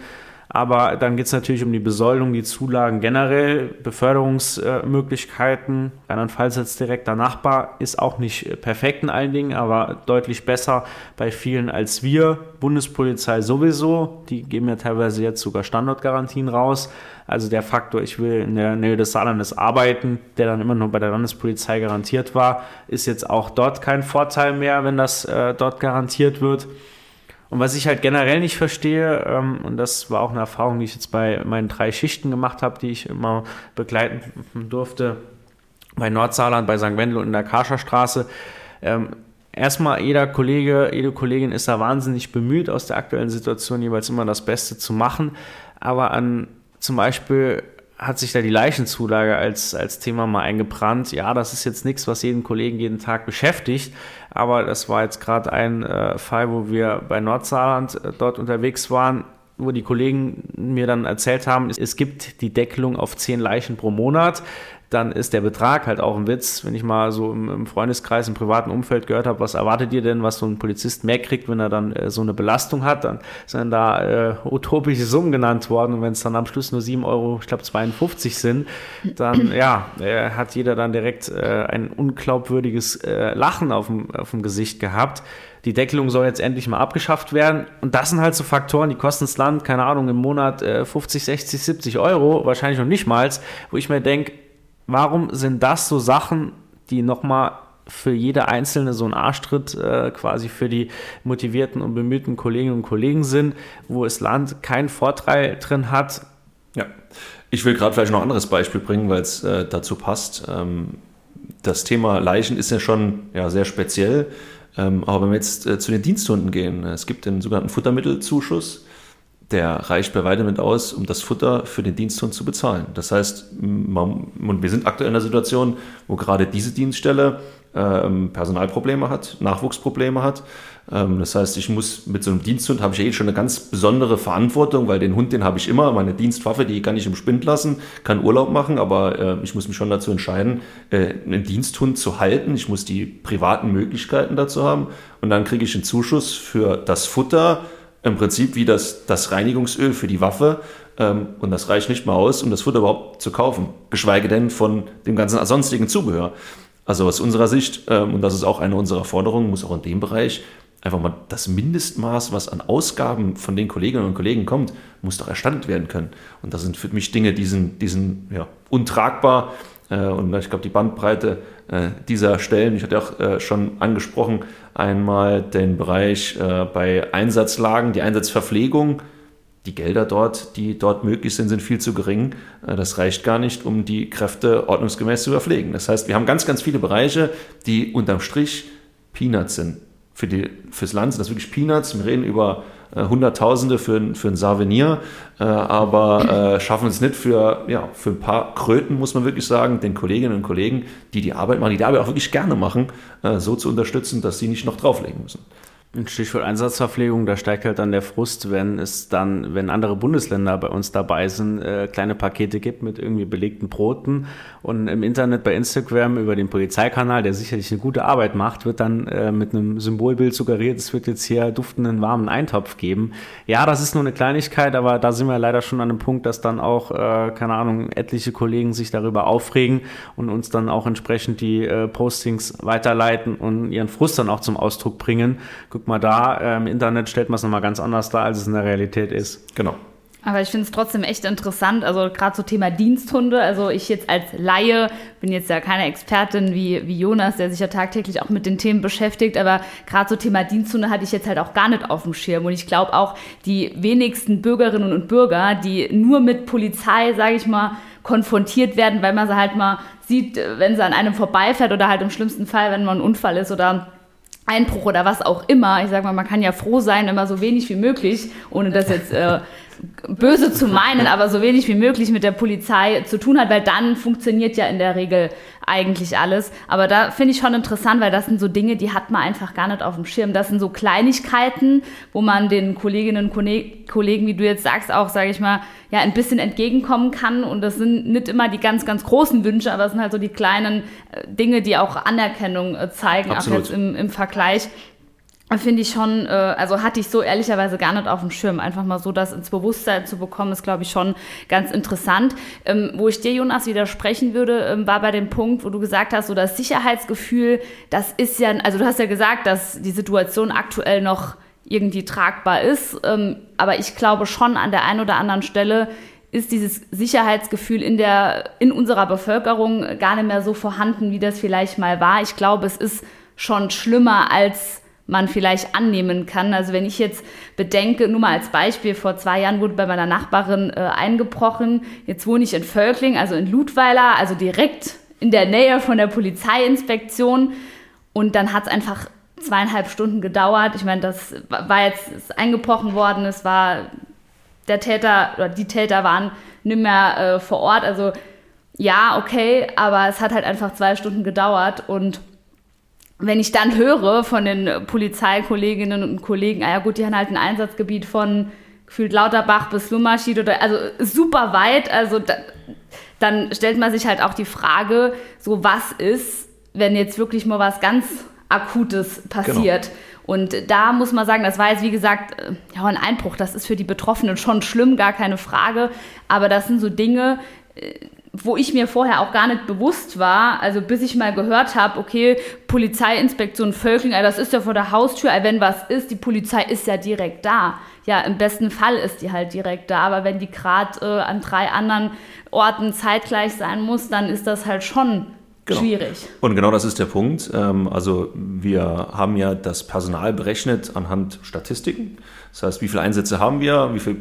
Aber dann geht es natürlich um die Besoldung, die Zulagen generell, Beförderungsmöglichkeiten. Rheinland-Pfalz als direkter Nachbar ist auch nicht perfekt in allen Dingen, aber deutlich besser bei vielen als wir. Bundespolizei sowieso, die geben ja teilweise jetzt sogar Standortgarantien raus. Also der Faktor, ich will in der Nähe des Saarlandes arbeiten, der dann immer nur bei der Landespolizei garantiert war, ist jetzt auch dort kein Vorteil mehr, wenn das äh, dort garantiert wird. Und was ich halt generell nicht verstehe, ähm, und das war auch eine Erfahrung, die ich jetzt bei meinen drei Schichten gemacht habe, die ich immer begleiten durfte, bei Nordsaarland, bei St. Wendel und in der Karscherstraße. Ähm, erstmal, jeder Kollege, jede Kollegin ist da wahnsinnig bemüht, aus der aktuellen Situation jeweils immer das Beste zu machen. Aber an zum Beispiel hat sich da die Leichenzulage als, als Thema mal eingebrannt. Ja, das ist jetzt nichts, was jeden Kollegen jeden Tag beschäftigt, aber das war jetzt gerade ein äh, Fall, wo wir bei Nordsaarland äh, dort unterwegs waren, wo die Kollegen mir dann erzählt haben, es gibt die Deckelung auf zehn Leichen pro Monat dann ist der Betrag halt auch ein Witz. Wenn ich mal so im, Freundeskreis, im privaten Umfeld gehört habe, was erwartet ihr denn, was so ein Polizist mehr kriegt, wenn er dann äh, so eine Belastung hat, dann sind da äh, utopische Summen genannt worden. Und wenn es dann am Schluss nur 7 Euro, ich glaube 52 sind, dann ja, äh, hat jeder dann direkt äh, ein unglaubwürdiges äh, Lachen auf dem Gesicht gehabt die Deckelung soll jetzt endlich mal abgeschafft werden. Und das sind halt so Faktoren, die kosten das Land, keine Ahnung, im Monat äh, 50, 60, 70 Euro, wahrscheinlich noch nicht mal, wo ich mir denke, warum sind das so Sachen, die nochmal für jede einzelne so ein Arschtritt äh, quasi für die motivierten und bemühten Kolleginnen und Kollegen sind, wo das Land keinen Vorteil drin hat.
Ja, ich will gerade vielleicht noch ein anderes Beispiel bringen, weil es äh, dazu passt. Ähm, das Thema Leichen ist ja schon ja, sehr speziell, ähm, aber wenn wir jetzt äh, zu den Diensthunden gehen, es gibt den sogenannten Futtermittelzuschuss, der reicht bei weitem nicht aus, um das Futter für den Diensthund zu bezahlen. Das heißt, man, und wir sind aktuell in einer Situation, wo gerade diese Dienststelle ähm, Personalprobleme hat, Nachwuchsprobleme hat. Ähm, das heißt, ich muss mit so einem Diensthund habe ich eh schon eine ganz besondere Verantwortung, weil den Hund, den habe ich immer, meine Dienstwaffe, die kann ich im Spind lassen, kann Urlaub machen, aber äh, ich muss mich schon dazu entscheiden, äh, einen Diensthund zu halten. Ich muss die privaten Möglichkeiten dazu haben und dann kriege ich einen Zuschuss für das Futter, im Prinzip wie das, das Reinigungsöl für die Waffe. Ähm, und das reicht nicht mal aus, um das Futter überhaupt zu kaufen. Geschweige denn von dem ganzen sonstigen Zubehör. Also aus unserer Sicht, ähm, und das ist auch eine unserer Forderungen, muss auch in dem Bereich einfach mal das Mindestmaß, was an Ausgaben von den Kolleginnen und Kollegen kommt, muss doch erstattet werden können. Und das sind für mich Dinge, die sind, die sind ja, untragbar. Äh, und ich glaube, die Bandbreite äh, dieser Stellen, ich hatte auch äh, schon angesprochen, einmal den Bereich bei Einsatzlagen, die Einsatzverpflegung. Die Gelder dort, die dort möglich sind, sind viel zu gering. Das reicht gar nicht, um die Kräfte ordnungsgemäß zu verpflegen. Das heißt, wir haben ganz, ganz viele Bereiche, die unterm Strich Peanuts sind. Für die, fürs Land sind das wirklich Peanuts. Wir reden über äh, Hunderttausende für, für ein Savenier, äh, aber äh, schaffen es nicht für, ja, für ein paar Kröten, muss man wirklich sagen, den Kolleginnen und Kollegen, die die Arbeit machen, die die Arbeit auch wirklich gerne machen, äh, so zu unterstützen, dass sie nicht noch drauflegen müssen.
Stichwort Einsatzverpflegung, da steigt halt dann der Frust, wenn es dann, wenn andere Bundesländer bei uns dabei sind, äh, kleine Pakete gibt mit irgendwie belegten Broten und im Internet bei Instagram über den Polizeikanal, der sicherlich eine gute Arbeit macht, wird dann äh, mit einem Symbolbild suggeriert, es wird jetzt hier duftenden warmen Eintopf geben. Ja, das ist nur eine Kleinigkeit, aber da sind wir leider schon an einem Punkt, dass dann auch, äh, keine Ahnung, etliche Kollegen sich darüber aufregen und uns dann auch entsprechend die äh, Postings weiterleiten und ihren Frust dann auch zum Ausdruck bringen. Guck mal da, äh, im Internet stellt man es nochmal ganz anders dar, als es in der Realität ist.
Genau.
Aber ich finde es trotzdem echt interessant, also gerade so Thema Diensthunde. Also ich jetzt als Laie bin jetzt ja keine Expertin wie, wie Jonas, der sich ja tagtäglich auch mit den Themen beschäftigt, aber gerade so Thema Diensthunde hatte ich jetzt halt auch gar nicht auf dem Schirm. Und ich glaube auch, die wenigsten Bürgerinnen und Bürger, die nur mit Polizei, sage ich mal, konfrontiert werden, weil man sie halt mal sieht, wenn sie an einem vorbeifährt oder halt im schlimmsten Fall, wenn man ein Unfall ist oder Einbruch oder was auch immer. Ich sage mal, man kann ja froh sein, immer so wenig wie möglich, ohne das jetzt äh, böse zu meinen, aber so wenig wie möglich mit der Polizei zu tun hat, weil dann funktioniert ja in der Regel eigentlich alles. Aber da finde ich schon interessant, weil das sind so Dinge, die hat man einfach gar nicht auf dem Schirm. Das sind so Kleinigkeiten, wo man den Kolleginnen und Kollegen, wie du jetzt sagst, auch, sage ich mal, ja, ein bisschen entgegenkommen kann. Und das sind nicht immer die ganz, ganz großen Wünsche, aber es sind halt so die kleinen äh, Dinge, die auch Anerkennung äh, zeigen, Absolut. auch jetzt im, im Vergleich finde ich schon, äh, also hatte ich so ehrlicherweise gar nicht auf dem Schirm. Einfach mal so das ins Bewusstsein zu bekommen, ist, glaube ich, schon ganz interessant. Ähm, wo ich dir, Jonas, widersprechen würde, ähm, war bei dem Punkt, wo du gesagt hast, so das Sicherheitsgefühl, das ist ja, also du hast ja gesagt, dass die Situation aktuell noch irgendwie tragbar ist. Ähm, aber ich glaube schon an der einen oder anderen Stelle ist dieses Sicherheitsgefühl in der, in unserer Bevölkerung gar nicht mehr so vorhanden, wie das vielleicht mal war. Ich glaube, es ist schon schlimmer als man vielleicht annehmen kann. Also wenn ich jetzt bedenke, nur mal als Beispiel, vor zwei Jahren wurde bei meiner Nachbarin äh, eingebrochen. Jetzt wohne ich in Völkling, also in Ludweiler, also direkt in der Nähe von der Polizeiinspektion. Und dann hat es einfach zweieinhalb Stunden gedauert. Ich meine, das war jetzt ist eingebrochen worden. Es war der Täter oder die Täter waren nicht mehr äh, vor Ort. Also ja, okay, aber es hat halt einfach zwei Stunden gedauert und wenn ich dann höre von den Polizeikolleginnen und Kollegen, ah ja gut, die haben halt ein Einsatzgebiet von gefühlt Lauterbach bis Lummerschied oder also super weit, also da, dann stellt man sich halt auch die Frage, so was ist, wenn jetzt wirklich mal was ganz Akutes passiert. Genau. Und da muss man sagen, das war jetzt wie gesagt äh, ja, ein Einbruch. Das ist für die Betroffenen schon schlimm, gar keine Frage. Aber das sind so Dinge, äh, wo ich mir vorher auch gar nicht bewusst war, also bis ich mal gehört habe, okay, Polizeiinspektion Völkling, das ist ja vor der Haustür, wenn was ist, die Polizei ist ja direkt da. Ja, im besten Fall ist die halt direkt da, aber wenn die gerade äh, an drei anderen Orten zeitgleich sein muss, dann ist das halt schon Genau. schwierig.
Und genau das ist der Punkt. Ähm, also wir haben ja das Personal berechnet anhand Statistiken. Das heißt, wie viele Einsätze haben wir, wie viele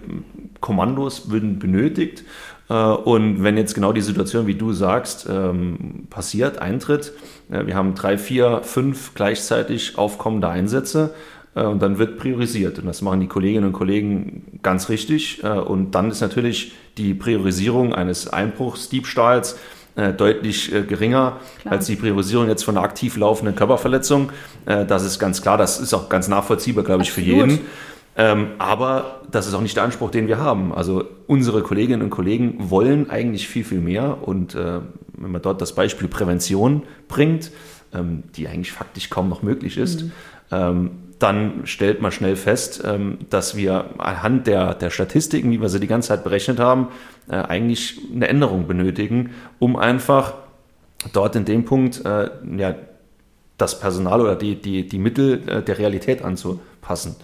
Kommandos würden benötigt und wenn jetzt genau die Situation, wie du sagst, ähm, passiert, eintritt, wir haben drei, vier, fünf gleichzeitig aufkommende Einsätze, äh, und dann wird priorisiert. Und das machen die Kolleginnen und Kollegen ganz richtig. Äh, und dann ist natürlich die Priorisierung eines Einbruchsdiebstahls äh, deutlich geringer klar. als die Priorisierung jetzt von einer aktiv laufenden Körperverletzung. das ist ganz klar, das ist auch ganz nachvollziehbar, glaube ich, Absolut. für jeden. Ähm, aber das ist auch nicht der Anspruch, den wir haben. Also unsere Kolleginnen und Kollegen wollen eigentlich viel, viel mehr. Und äh, wenn man dort das Beispiel Prävention bringt, ähm, die eigentlich faktisch kaum noch möglich ist, mhm. ähm, dann stellt man schnell fest, ähm, dass wir anhand der, der Statistiken, wie wir sie die ganze Zeit berechnet haben, äh, eigentlich eine Änderung benötigen, um einfach dort in dem Punkt äh, ja, das Personal oder die, die, die Mittel äh, der Realität anzupassen.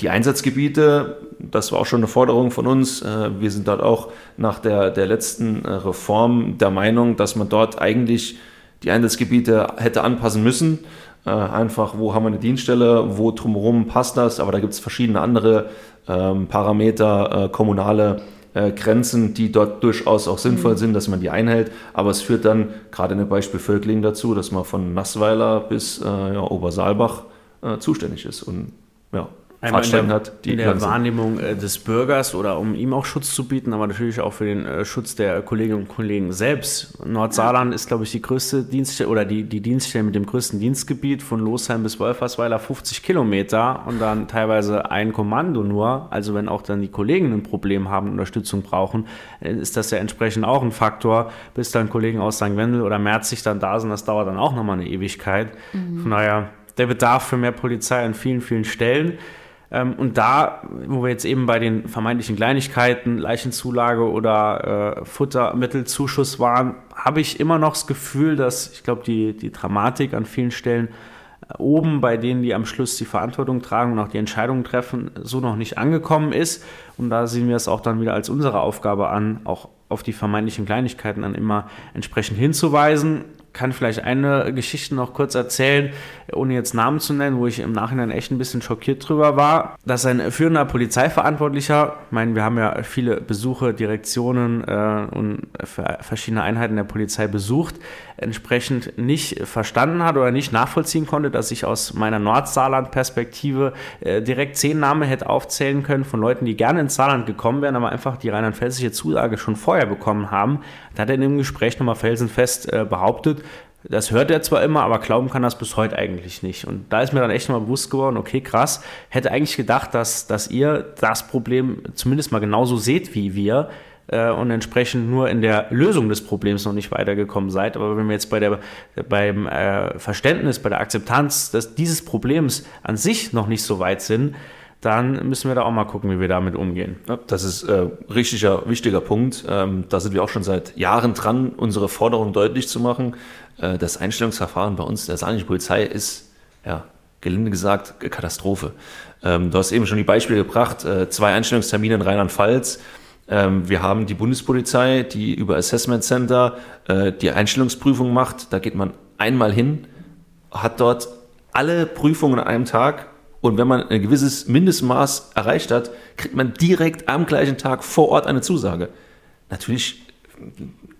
Die Einsatzgebiete, das war auch schon eine Forderung von uns. Wir sind dort auch nach der, der letzten Reform der Meinung, dass man dort eigentlich die Einsatzgebiete hätte anpassen müssen. Äh, einfach, wo haben wir eine Dienststelle, wo drumherum passt das, aber da gibt es verschiedene andere ähm, Parameter, äh, kommunale äh, Grenzen, die dort durchaus auch sinnvoll mhm. sind, dass man die einhält. Aber es führt dann gerade in dem Beispiel Völkling dazu, dass man von Nassweiler bis äh, ja, Obersaalbach äh, zuständig ist. Und ja,
Einmal in der, hat, in der Wahrnehmung äh, des Bürgers oder um ihm auch Schutz zu bieten, aber natürlich auch für den äh, Schutz der Kolleginnen und Kollegen selbst. Nordsaarland ist, glaube ich, die größte Dienststelle oder die, die Dienststelle mit dem größten Dienstgebiet von Losheim bis Wolfersweiler 50 Kilometer und dann teilweise ein Kommando nur. Also wenn auch dann die Kollegen ein Problem haben, Unterstützung brauchen, äh, ist das ja entsprechend auch ein Faktor, bis dann Kollegen aus St. Wendel oder Merzig dann da sind. Das dauert dann auch nochmal eine Ewigkeit. Mhm. Von daher der Bedarf für mehr Polizei an vielen, vielen Stellen. Ähm, und da, wo wir jetzt eben bei den vermeintlichen Kleinigkeiten, Leichenzulage oder äh, Futtermittelzuschuss waren, habe ich immer noch das Gefühl, dass ich glaube, die, die Dramatik an vielen Stellen äh, oben bei denen, die am Schluss die Verantwortung tragen und auch die Entscheidungen treffen, so noch nicht angekommen ist. Und da sehen wir es auch dann wieder als unsere Aufgabe an, auch auf die vermeintlichen Kleinigkeiten dann immer entsprechend hinzuweisen kann vielleicht eine Geschichte noch kurz erzählen, ohne jetzt Namen zu nennen, wo ich im Nachhinein echt ein bisschen schockiert drüber war, dass ein führender Polizeiverantwortlicher, ich meine, wir haben ja viele Besuche, Direktionen äh, und verschiedene Einheiten der Polizei besucht, entsprechend nicht verstanden hat oder nicht nachvollziehen konnte, dass ich aus meiner Nordsaarland-Perspektive äh, direkt zehn Namen hätte aufzählen können von Leuten, die gerne ins Saarland gekommen wären, aber einfach die rheinland-pfälzische Zusage schon vorher bekommen haben. Da hat er in dem Gespräch nochmal felsenfest äh, behauptet, das hört er zwar immer, aber glauben kann das bis heute eigentlich nicht. Und da ist mir dann echt mal bewusst geworden, okay, krass, hätte eigentlich gedacht, dass, dass ihr das Problem zumindest mal genauso seht wie wir äh, und entsprechend nur in der Lösung des Problems noch nicht weitergekommen seid. Aber wenn wir jetzt bei der, beim äh, Verständnis, bei der Akzeptanz des, dieses Problems an sich noch nicht so weit sind, dann müssen wir da auch mal gucken, wie wir damit umgehen.
Ja, das ist äh, richtiger, wichtiger Punkt. Ähm, da sind wir auch schon seit Jahren dran, unsere Forderung deutlich zu machen. Äh, das Einstellungsverfahren bei uns der saarländischen Polizei ist, ja, gelinde gesagt, Katastrophe. Ähm, du hast eben schon die Beispiele gebracht, äh, zwei Einstellungstermine in Rheinland-Pfalz. Ähm, wir haben die Bundespolizei, die über Assessment Center äh, die Einstellungsprüfung macht. Da geht man einmal hin, hat dort alle Prüfungen an einem Tag und wenn man ein gewisses Mindestmaß erreicht hat, kriegt man direkt am gleichen Tag vor Ort eine Zusage. Natürlich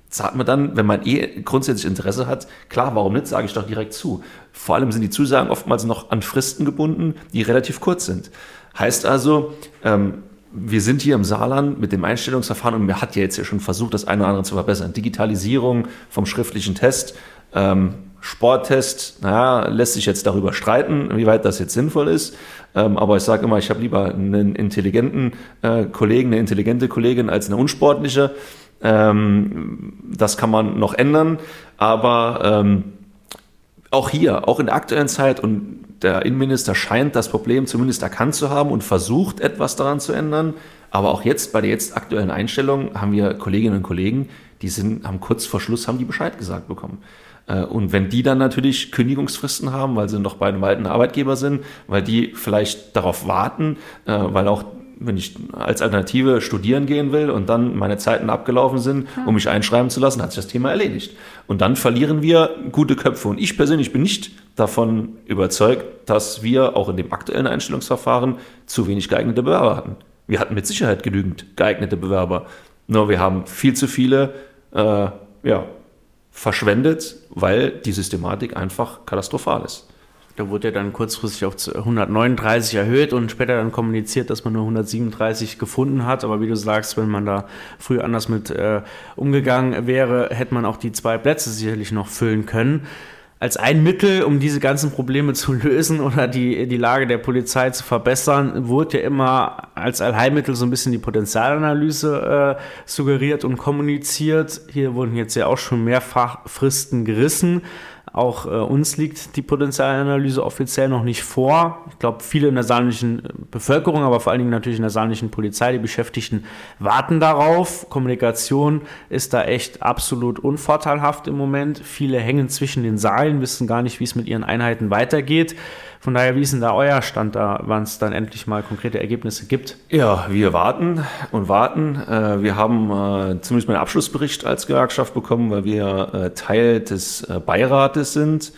sagt man dann, wenn man eh grundsätzlich Interesse hat, klar, warum nicht, sage ich doch direkt zu. Vor allem sind die Zusagen oftmals noch an Fristen gebunden, die relativ kurz sind. Heißt also, ähm, wir sind hier im Saarland mit dem Einstellungsverfahren und man hat ja jetzt ja schon versucht, das eine oder andere zu verbessern. Digitalisierung vom schriftlichen Test, ähm, Sporttest, naja, lässt sich jetzt darüber streiten, wie weit das jetzt sinnvoll ist. Ähm, aber ich sage immer, ich habe lieber einen intelligenten äh, Kollegen, eine intelligente Kollegin als eine unsportliche. Ähm, das kann man noch ändern. Aber ähm, auch hier, auch in der aktuellen Zeit und der Innenminister scheint das Problem zumindest erkannt zu haben und versucht, etwas daran zu ändern. Aber auch jetzt, bei der jetzt aktuellen Einstellung, haben wir Kolleginnen und Kollegen, die sind, haben kurz vor Schluss, haben die Bescheid gesagt bekommen. Äh, und wenn die dann natürlich Kündigungsfristen haben, weil sie noch bei einem alten Arbeitgeber sind, weil die vielleicht darauf warten, äh, weil auch wenn ich als Alternative studieren gehen will und dann meine Zeiten abgelaufen sind, um mich einschreiben zu lassen, hat sich das Thema erledigt. Und dann verlieren wir gute Köpfe. Und ich persönlich bin nicht davon überzeugt, dass wir auch in dem aktuellen Einstellungsverfahren zu wenig geeignete Bewerber hatten. Wir hatten mit Sicherheit genügend geeignete Bewerber. Nur wir haben viel zu viele äh, ja, verschwendet, weil die Systematik einfach katastrophal ist.
Da wurde ja dann kurzfristig auf 139 erhöht und später dann kommuniziert, dass man nur 137 gefunden hat. Aber wie du sagst, wenn man da früher anders mit äh, umgegangen wäre, hätte man auch die zwei Plätze sicherlich noch füllen können als ein Mittel, um diese ganzen Probleme zu lösen oder die, die Lage der Polizei zu verbessern, wurde ja immer als Allheilmittel so ein bisschen die Potenzialanalyse äh, suggeriert und kommuniziert. Hier wurden jetzt ja auch schon mehrfach Fristen gerissen. Auch äh, uns liegt die Potenzialanalyse offiziell noch nicht vor. Ich glaube, viele in der saarländischen Bevölkerung, aber vor allen Dingen natürlich in der saarländischen Polizei, die Beschäftigten warten darauf. Kommunikation ist da echt absolut unvorteilhaft im Moment. Viele hängen zwischen den Saalen, wissen gar nicht, wie es mit ihren Einheiten weitergeht. Von daher, wie ist denn da euer Stand da, wann es dann endlich mal konkrete Ergebnisse gibt?
Ja, wir warten und warten. Äh, wir haben äh, zumindest mal einen Abschlussbericht als Gewerkschaft bekommen, weil wir äh, Teil des Beirates sind.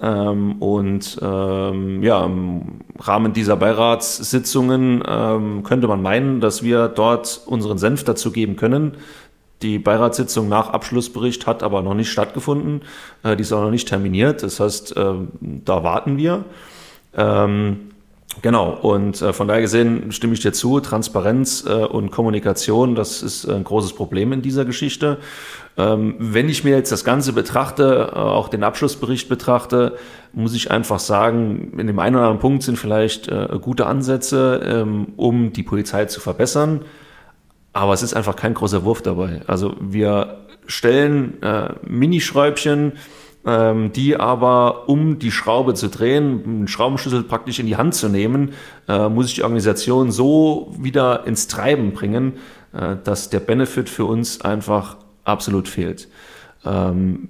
Ähm, und ähm, ja, im Rahmen dieser Beiratssitzungen ähm, könnte man meinen, dass wir dort unseren Senf dazu geben können. Die Beiratssitzung nach Abschlussbericht hat aber noch nicht stattgefunden. die ist auch noch nicht terminiert. Das heißt, da warten wir. Ähm, genau, und äh, von daher gesehen stimme ich dir zu, Transparenz äh, und Kommunikation, das ist ein großes Problem in dieser Geschichte. Ähm, wenn ich mir jetzt das Ganze betrachte, äh, auch den Abschlussbericht betrachte, muss ich einfach sagen, in dem einen oder anderen Punkt sind vielleicht äh, gute Ansätze, ähm, um die Polizei zu verbessern. Aber es ist einfach kein großer Wurf dabei. Also wir stellen äh, Minischräubchen, ähm, die aber, um die Schraube zu drehen, einen Schraubenschlüssel praktisch in die Hand zu nehmen, äh, muss ich die Organisation so wieder ins Treiben bringen, äh, dass der Benefit für uns einfach absolut fehlt. Ähm,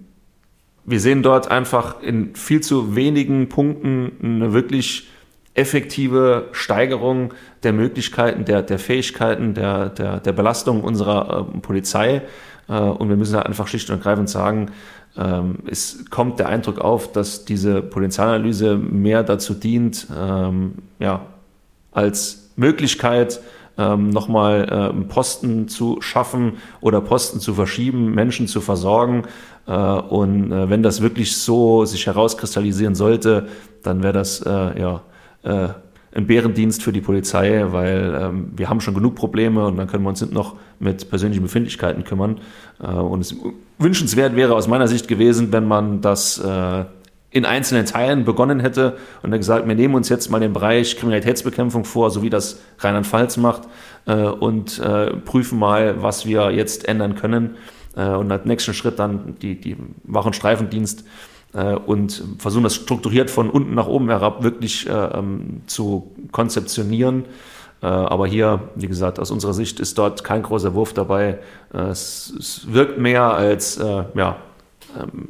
wir sehen dort einfach in viel zu wenigen Punkten eine wirklich effektive Steigerung der Möglichkeiten, der, der Fähigkeiten, der, der, der Belastung unserer äh, Polizei. Äh, und wir müssen da einfach schlicht und ergreifend sagen, ähm, es kommt der Eindruck auf, dass diese Potenzialanalyse mehr dazu dient, ähm, ja, als Möglichkeit, ähm, nochmal ähm, Posten zu schaffen oder Posten zu verschieben, Menschen zu versorgen. Äh, und äh, wenn das wirklich so sich herauskristallisieren sollte, dann wäre das äh, ja äh, ein Bärendienst für die Polizei, weil ähm, wir haben schon genug Probleme und dann können wir uns noch mit persönlichen Befindlichkeiten kümmern. Äh, und es wünschenswert wäre aus meiner Sicht gewesen, wenn man das äh, in einzelnen Teilen begonnen hätte und dann gesagt, wir nehmen uns jetzt mal den Bereich Kriminalitätsbekämpfung vor, so wie das Rheinland-Pfalz macht, äh, und äh, prüfen mal, was wir jetzt ändern können. Äh, und als nächsten Schritt dann die, die Wach- und Streifendienst und versuchen das strukturiert von unten nach oben herab wirklich äh, ähm, zu konzeptionieren. Äh, aber hier, wie gesagt, aus unserer Sicht ist dort kein großer Wurf dabei. Es, es wirkt mehr als ja, ähm,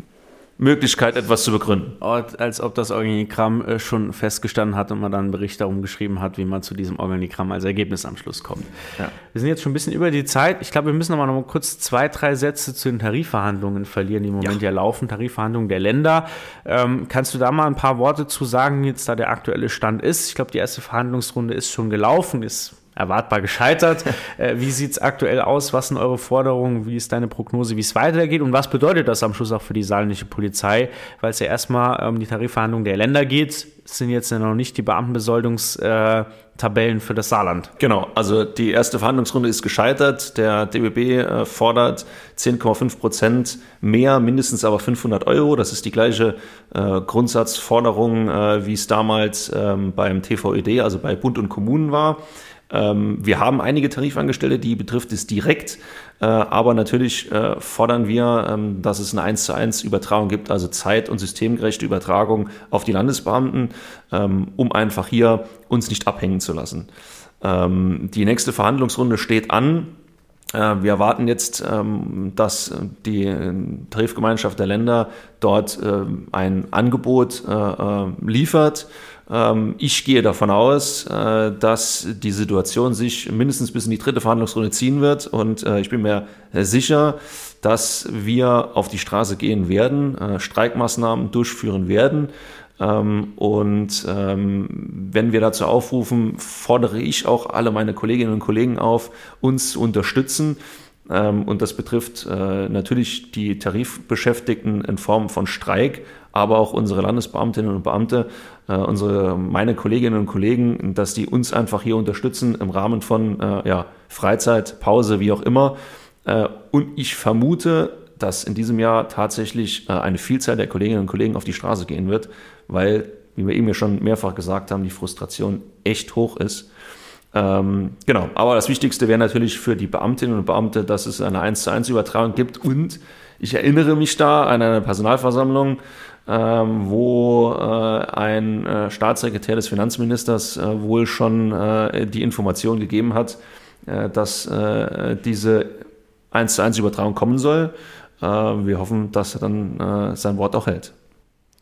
Möglichkeit, etwas zu begründen.
Als ob das Organigramm äh, schon festgestanden hat und man dann einen Bericht darum geschrieben hat, wie man zu diesem Organigramm als Ergebnis am Schluss kommt. Ja. Wir sind jetzt schon ein bisschen über die Zeit. Ich glaube, wir müssen aber noch mal kurz zwei, drei Sätze zu den Tarifverhandlungen verlieren, die im Moment ja, ja laufen. Tarifverhandlungen der Länder. Ähm, kannst du da mal ein paar Worte zu sagen, wie jetzt da der aktuelle Stand ist? Ich glaube, die erste Verhandlungsrunde ist schon gelaufen, ist erwartbar gescheitert. äh, wie sieht es aktuell aus? Was sind eure Forderungen? Wie ist deine Prognose, wie es weitergeht? Und was bedeutet das am Schluss auch für die saarländische Polizei? Weil es ja erstmal um die Tarifverhandlungen der Länder geht, es sind jetzt ja noch nicht die Beamtenbesoldungstabellen für das Saarland.
Genau, also die erste Verhandlungsrunde ist gescheitert. Der DBB äh, fordert 10,5 Prozent mehr, mindestens aber 500 Euro. Das ist die gleiche äh, Grundsatzforderung, äh, wie es damals ähm, beim TVED, also bei Bund und Kommunen war. Ähm, wir haben einige Tarifangestellte, die betrifft es direkt, äh, aber natürlich äh, fordern wir, ähm, dass es eine 1 zu 1 Übertragung gibt, also zeit- und systemgerechte Übertragung auf die Landesbeamten, ähm, um einfach hier uns nicht abhängen zu lassen. die nächste Verhandlungsrunde steht an. Äh, wir erwarten jetzt, dass die Tarifgemeinschaft der Länder dort ein Angebot liefert ähm, ich gehe davon aus, äh, dass die Situation sich mindestens bis in die dritte Verhandlungsrunde ziehen wird und äh, ich bin mir sicher, dass wir auf die Straße gehen werden, äh, Streikmaßnahmen durchführen werden. Ähm, und ähm, wenn wir dazu aufrufen, fordere ich auch alle meine Kolleginnen und Kollegen auf, uns zu unterstützen. Und das betrifft natürlich die Tarifbeschäftigten in Form von Streik, aber auch unsere Landesbeamtinnen und Beamte, äh, unsere, meine Kolleginnen und Kollegen, dass die uns einfach hier unterstützen im Rahmen von äh, ja, Freizeit, Pause, wie auch immer. Äh, und ich vermute, dass in diesem Jahr tatsächlich äh, eine Vielzahl der Kolleginnen und Kollegen auf die Straße gehen wird, weil, wie wir eben ja schon mehrfach gesagt haben, die Frustration echt hoch ist. Ähm, genau, aber das Wichtigste wäre natürlich für die Beamtinnen und Beamte, dass es eine 1 zu 1 Übertragung gibt und ich erinnere mich da an eine Personalversammlung, ähm, wo äh, ein äh, Staatssekretär des Finanzministers äh, wohl schon äh, die Information gegeben hat, äh, dass äh, diese 1 zu 1 Übertragung kommen soll. wir hoffen, dass er dann sein Wort auch hält.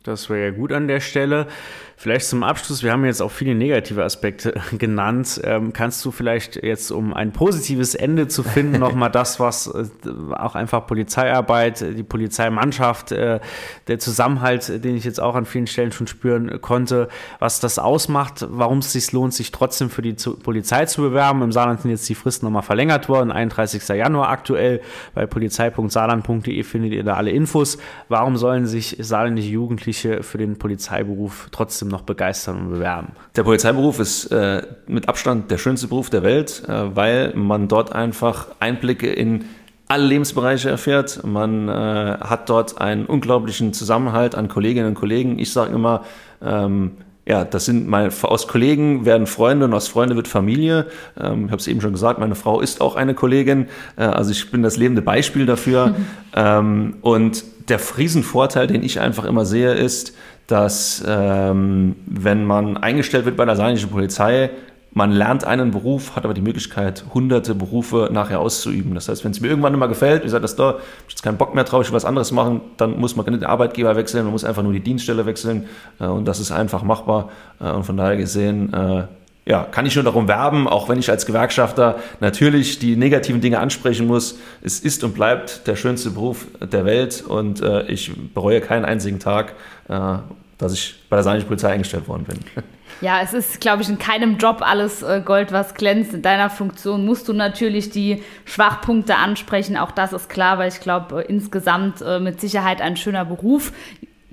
Das wäre ja gut an der Stelle. Vielleicht zum Abschluss, wir haben jetzt auch viele negative Aspekte genannt. Ähm, kannst du vielleicht jetzt, um ein positives Ende zu finden, nochmal das, was äh, auch einfach Polizeiarbeit, die Polizeimannschaft, äh, der Zusammenhalt, den ich jetzt auch an vielen Stellen schon spüren konnte, was das ausmacht, warum es sich lohnt, sich trotzdem für die zu, Polizei zu bewerben. Im Saarland sind jetzt die Fristen nochmal verlängert worden, 31. Januar aktuell. Bei polizei.saarland.de findet ihr da alle Infos. Warum sollen sich saarländische Jugendliche für den Polizeiberuf trotzdem trotzdem noch begeistern und bewerben.
Der Polizeiberuf ist äh, mit Abstand der schönste Beruf der Welt, äh, weil man dort einfach Einblicke in alle Lebensbereiche erfährt. Man äh, hat dort einen unglaublichen Zusammenhalt an Kolleginnen und Kollegen. Ich sage immer, ähm, ja, das sind mal aus Kollegen werden Freunde und aus Freunde wird Familie. Ähm, ich habe es eben schon gesagt, meine Frau ist auch eine Kollegin. Äh, also ich bin das lebende Beispiel dafür. Mhm. Ähm, und der Riesenvorteil, den ich einfach immer sehe, ist, dass ähm, wenn man eingestellt wird bei der saarländischen Polizei, man lernt einen Beruf, hat aber die Möglichkeit, hunderte Berufe nachher auszuüben. Das heißt, wenn es mir irgendwann immer gefällt, ich sage, das da, ich habe jetzt keinen Bock mehr drauf, ich will was anderes machen, dann muss man den Arbeitgeber wechseln, man muss einfach nur die Dienststelle wechseln äh, und das ist einfach machbar. Äh, und von daher gesehen, äh, ja, kann ich nur darum werben, auch wenn ich als Gewerkschafter natürlich die negativen Dinge ansprechen muss. Es ist und bleibt der schönste Beruf der Welt und äh, ich bereue keinen einzigen Tag, äh, dass ich bei der Saarländischen Polizei eingestellt worden bin.
Ja, es ist, glaube ich, in keinem Job alles äh, Gold, was glänzt. In deiner Funktion musst du natürlich die Schwachpunkte ansprechen. Auch das ist klar, weil ich glaube, äh, insgesamt äh, mit Sicherheit ein schöner Beruf.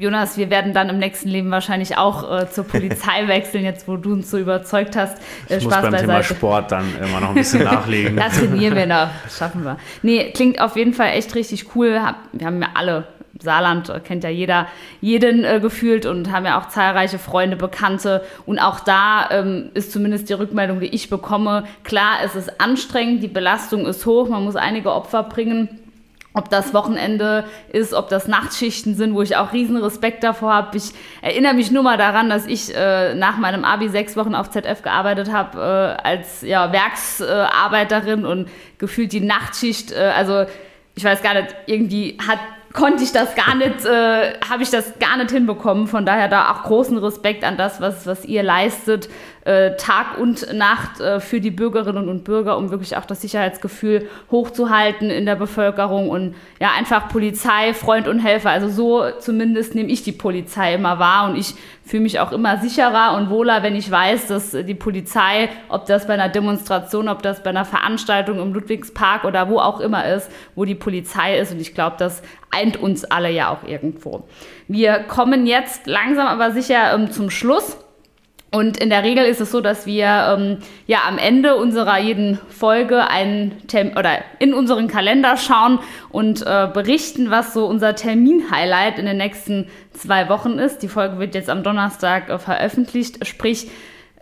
Jonas, wir werden dann im nächsten Leben wahrscheinlich auch äh, zur Polizei wechseln, jetzt wo du uns so überzeugt hast.
Äh, ich Spaß muss beim beiseite. Thema Sport dann immer noch ein bisschen nachlegen.
das trainieren wir noch, das schaffen wir. Nee, klingt auf jeden Fall echt richtig cool. Wir haben ja alle Saarland äh, kennt ja jeder jeden äh, gefühlt und haben ja auch zahlreiche Freunde, Bekannte. Und auch da ähm, ist zumindest die Rückmeldung, die ich bekomme, klar, es ist anstrengend, die Belastung ist hoch, man muss einige Opfer bringen ob das Wochenende ist, ob das Nachtschichten sind, wo ich auch riesen Respekt davor habe. Ich erinnere mich nur mal daran, dass ich äh, nach meinem Abi sechs Wochen auf ZF gearbeitet habe äh, als ja, Werksarbeiterin und gefühlt die Nachtschicht, äh, also ich weiß gar nicht, irgendwie hat konnte ich das gar nicht, äh, habe ich das gar nicht hinbekommen. Von daher da auch großen Respekt an das, was, was ihr leistet äh, Tag und Nacht äh, für die Bürgerinnen und Bürger, um wirklich auch das Sicherheitsgefühl hochzuhalten in der Bevölkerung und ja, einfach Polizei, Freund und Helfer. Also so zumindest nehme ich die Polizei immer wahr und ich fühle mich auch immer sicherer und wohler, wenn ich weiß, dass die Polizei, ob das bei einer Demonstration, ob das bei einer Veranstaltung im Ludwigspark oder wo auch immer ist, wo die Polizei ist. Und ich glaube, das eint uns alle ja auch irgendwo. Wir kommen jetzt langsam aber sicher ähm, zum Schluss. Und in der Regel ist es so, dass wir ähm, ja am Ende unserer jeden Folge einen Term oder in unseren Kalender schauen und äh, berichten, was so unser Termin-Highlight in den nächsten zwei Wochen ist. Die Folge wird jetzt am Donnerstag äh, veröffentlicht. Sprich,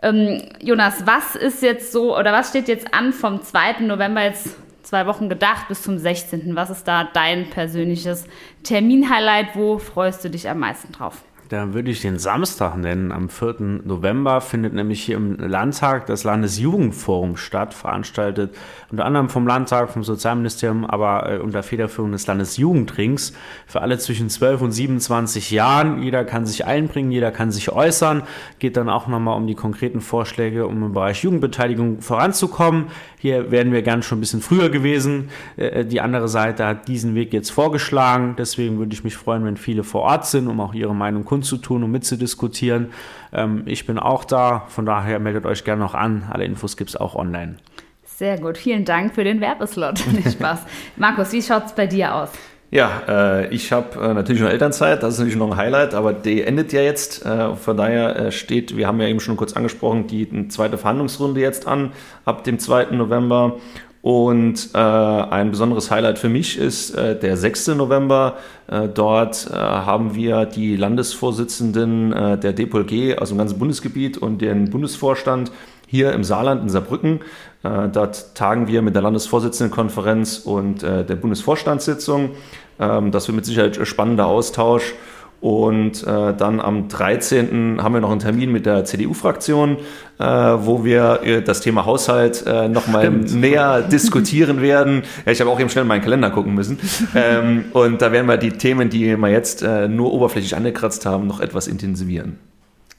ähm, Jonas, was ist jetzt so oder was steht jetzt an vom 2. November jetzt zwei Wochen gedacht bis zum 16. Was ist da dein persönliches Termin-Highlight? Wo freust du dich am meisten drauf?
Da würde ich den Samstag nennen. Am 4. November findet nämlich hier im Landtag das Landesjugendforum statt, veranstaltet unter anderem vom Landtag, vom Sozialministerium, aber äh, unter Federführung des Landesjugendrings für alle zwischen 12 und 27 Jahren. Jeder kann sich einbringen, jeder kann sich äußern. Geht dann auch nochmal um die konkreten Vorschläge, um im Bereich Jugendbeteiligung voranzukommen. Hier wären wir gern schon ein bisschen früher gewesen. Äh, die andere Seite hat diesen Weg jetzt vorgeschlagen. Deswegen würde ich mich freuen, wenn viele vor Ort sind, um auch ihre Meinung kundzutun und mitzudiskutieren. Ähm, ich bin auch da, von daher meldet euch gerne noch an. Alle Infos gibt es auch online.
Sehr gut, vielen Dank für den Werbeslot. Nicht Spaß. Markus, wie schaut es bei dir aus?
Ja, äh, ich habe äh, natürlich noch Elternzeit, das ist natürlich noch ein Highlight, aber die endet ja jetzt. Äh, von daher äh, steht, wir haben ja eben schon kurz angesprochen, die zweite Verhandlungsrunde jetzt an, ab dem 2. November. Und äh, ein besonderes Highlight für mich ist äh, der 6. November. Äh, dort äh, haben wir die Landesvorsitzenden äh, der DPLG aus dem ganzen Bundesgebiet und den Bundesvorstand hier im Saarland in Saarbrücken. Äh, dort tagen wir mit der Landesvorsitzendenkonferenz und der Bundesvorstandssitzung. Ähm, das wird mit Sicherheit ein spannender Austausch. Und äh, dann am 13. haben wir noch einen Termin mit der CDU-Fraktion, äh, wo wir äh, das Thema Haushalt äh, nochmal näher diskutieren werden. Ja, ich habe auch eben schnell in meinen Kalender gucken müssen. Ähm, und da werden wir die Themen, die wir jetzt äh, nur oberflächlich angekratzt haben, noch etwas intensivieren.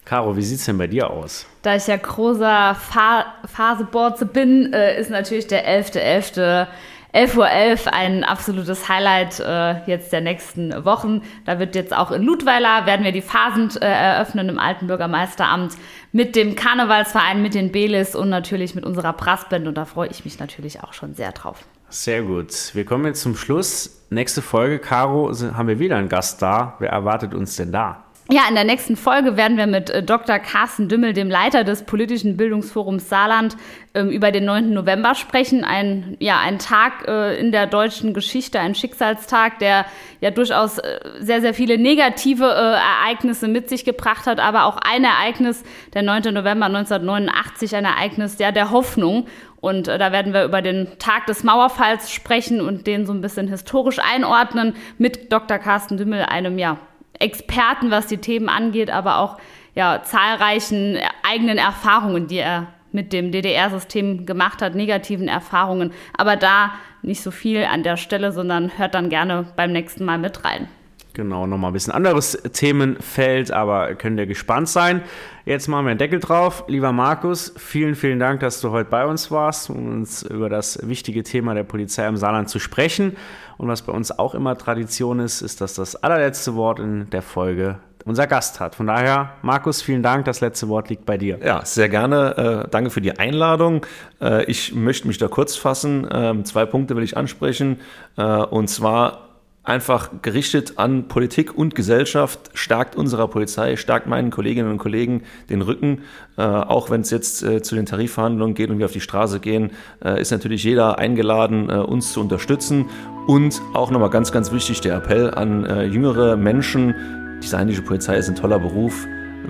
Caro, wie sieht es denn bei dir aus?
Da ich ja großer Fa Phaseboards bin, äh, ist natürlich der 11.11. .11. 11.11 Uhr .11 ein absolutes Highlight äh, jetzt der nächsten Wochen. Da wird jetzt auch in Ludweiler, werden wir die Phasen äh, eröffnen im alten Bürgermeisteramt mit dem Karnevalsverein, mit den Belis und natürlich mit unserer Brassband. Und da freue ich mich natürlich auch schon sehr drauf.
Sehr gut. Wir kommen jetzt zum Schluss. Nächste Folge, Caro, haben wir wieder einen Gast da. Wer erwartet uns denn da?
Ja, in der nächsten Folge werden wir mit äh, Dr. Carsten Dümmel, dem Leiter des politischen Bildungsforums Saarland, ähm, über den 9. November sprechen. Ein, ja, ein Tag äh, in der deutschen Geschichte, ein Schicksalstag, der ja durchaus äh, sehr, sehr viele negative Ereignisse mit sich gebracht hat, aber auch ein Ereignis, der 9. November 1989, ein Ereignis ja, der Hoffnung. Und da werden wir über den Tag des Mauerfalls sprechen und den so ein bisschen historisch einordnen mit Dr. Carsten Dümmel, einem ja Experten, was die Themen angeht, aber auch ja, zahlreichen eigenen Erfahrungen, die er mit dem DDR-System gemacht hat, negativen Erfahrungen. Aber da nicht so viel an der Stelle, sondern hört dann gerne beim nächsten Mal mit rein.
Genau, nochmal ein bisschen anderes Themenfeld, aber könnt ihr gespannt sein. Jetzt machen wir einen Deckel drauf. Lieber Markus, vielen, vielen Dank, dass du heute bei uns warst, um uns über das wichtige Thema der Polizei im Saarland zu sprechen. Und was bei uns auch immer Tradition ist, ist, dass das allerletzte Wort in der Folge unser Gast hat. Von daher, Markus, vielen Dank. Das letzte Wort liegt bei dir.
Ja, sehr gerne. Äh, danke für die Einladung. Äh, ich möchte mich da kurz fassen. Ähm, zwei Punkte will ich ansprechen. Äh, und zwar einfach gerichtet an Politik und Gesellschaft, stärkt unserer Polizei, stärkt meinen Kolleginnen und Kollegen den Rücken. Äh, auch wenn es jetzt äh, zu den Tarifverhandlungen geht und wir auf die Straße gehen, äh, ist natürlich jeder eingeladen, äh, uns zu unterstützen. Und auch nochmal ganz, ganz wichtig der Appell an äh, jüngere Menschen, die saarländische Polizei ist ein toller Beruf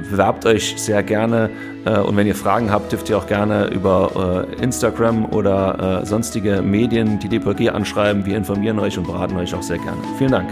bewerbt euch sehr gerne äh, und wenn ihr Fragen habt, dürft ihr auch gerne über äh, Instagram oder äh, sonstige Medien die DPG anschreiben. Wir informieren euch und beraten euch auch sehr gerne. Vielen Dank.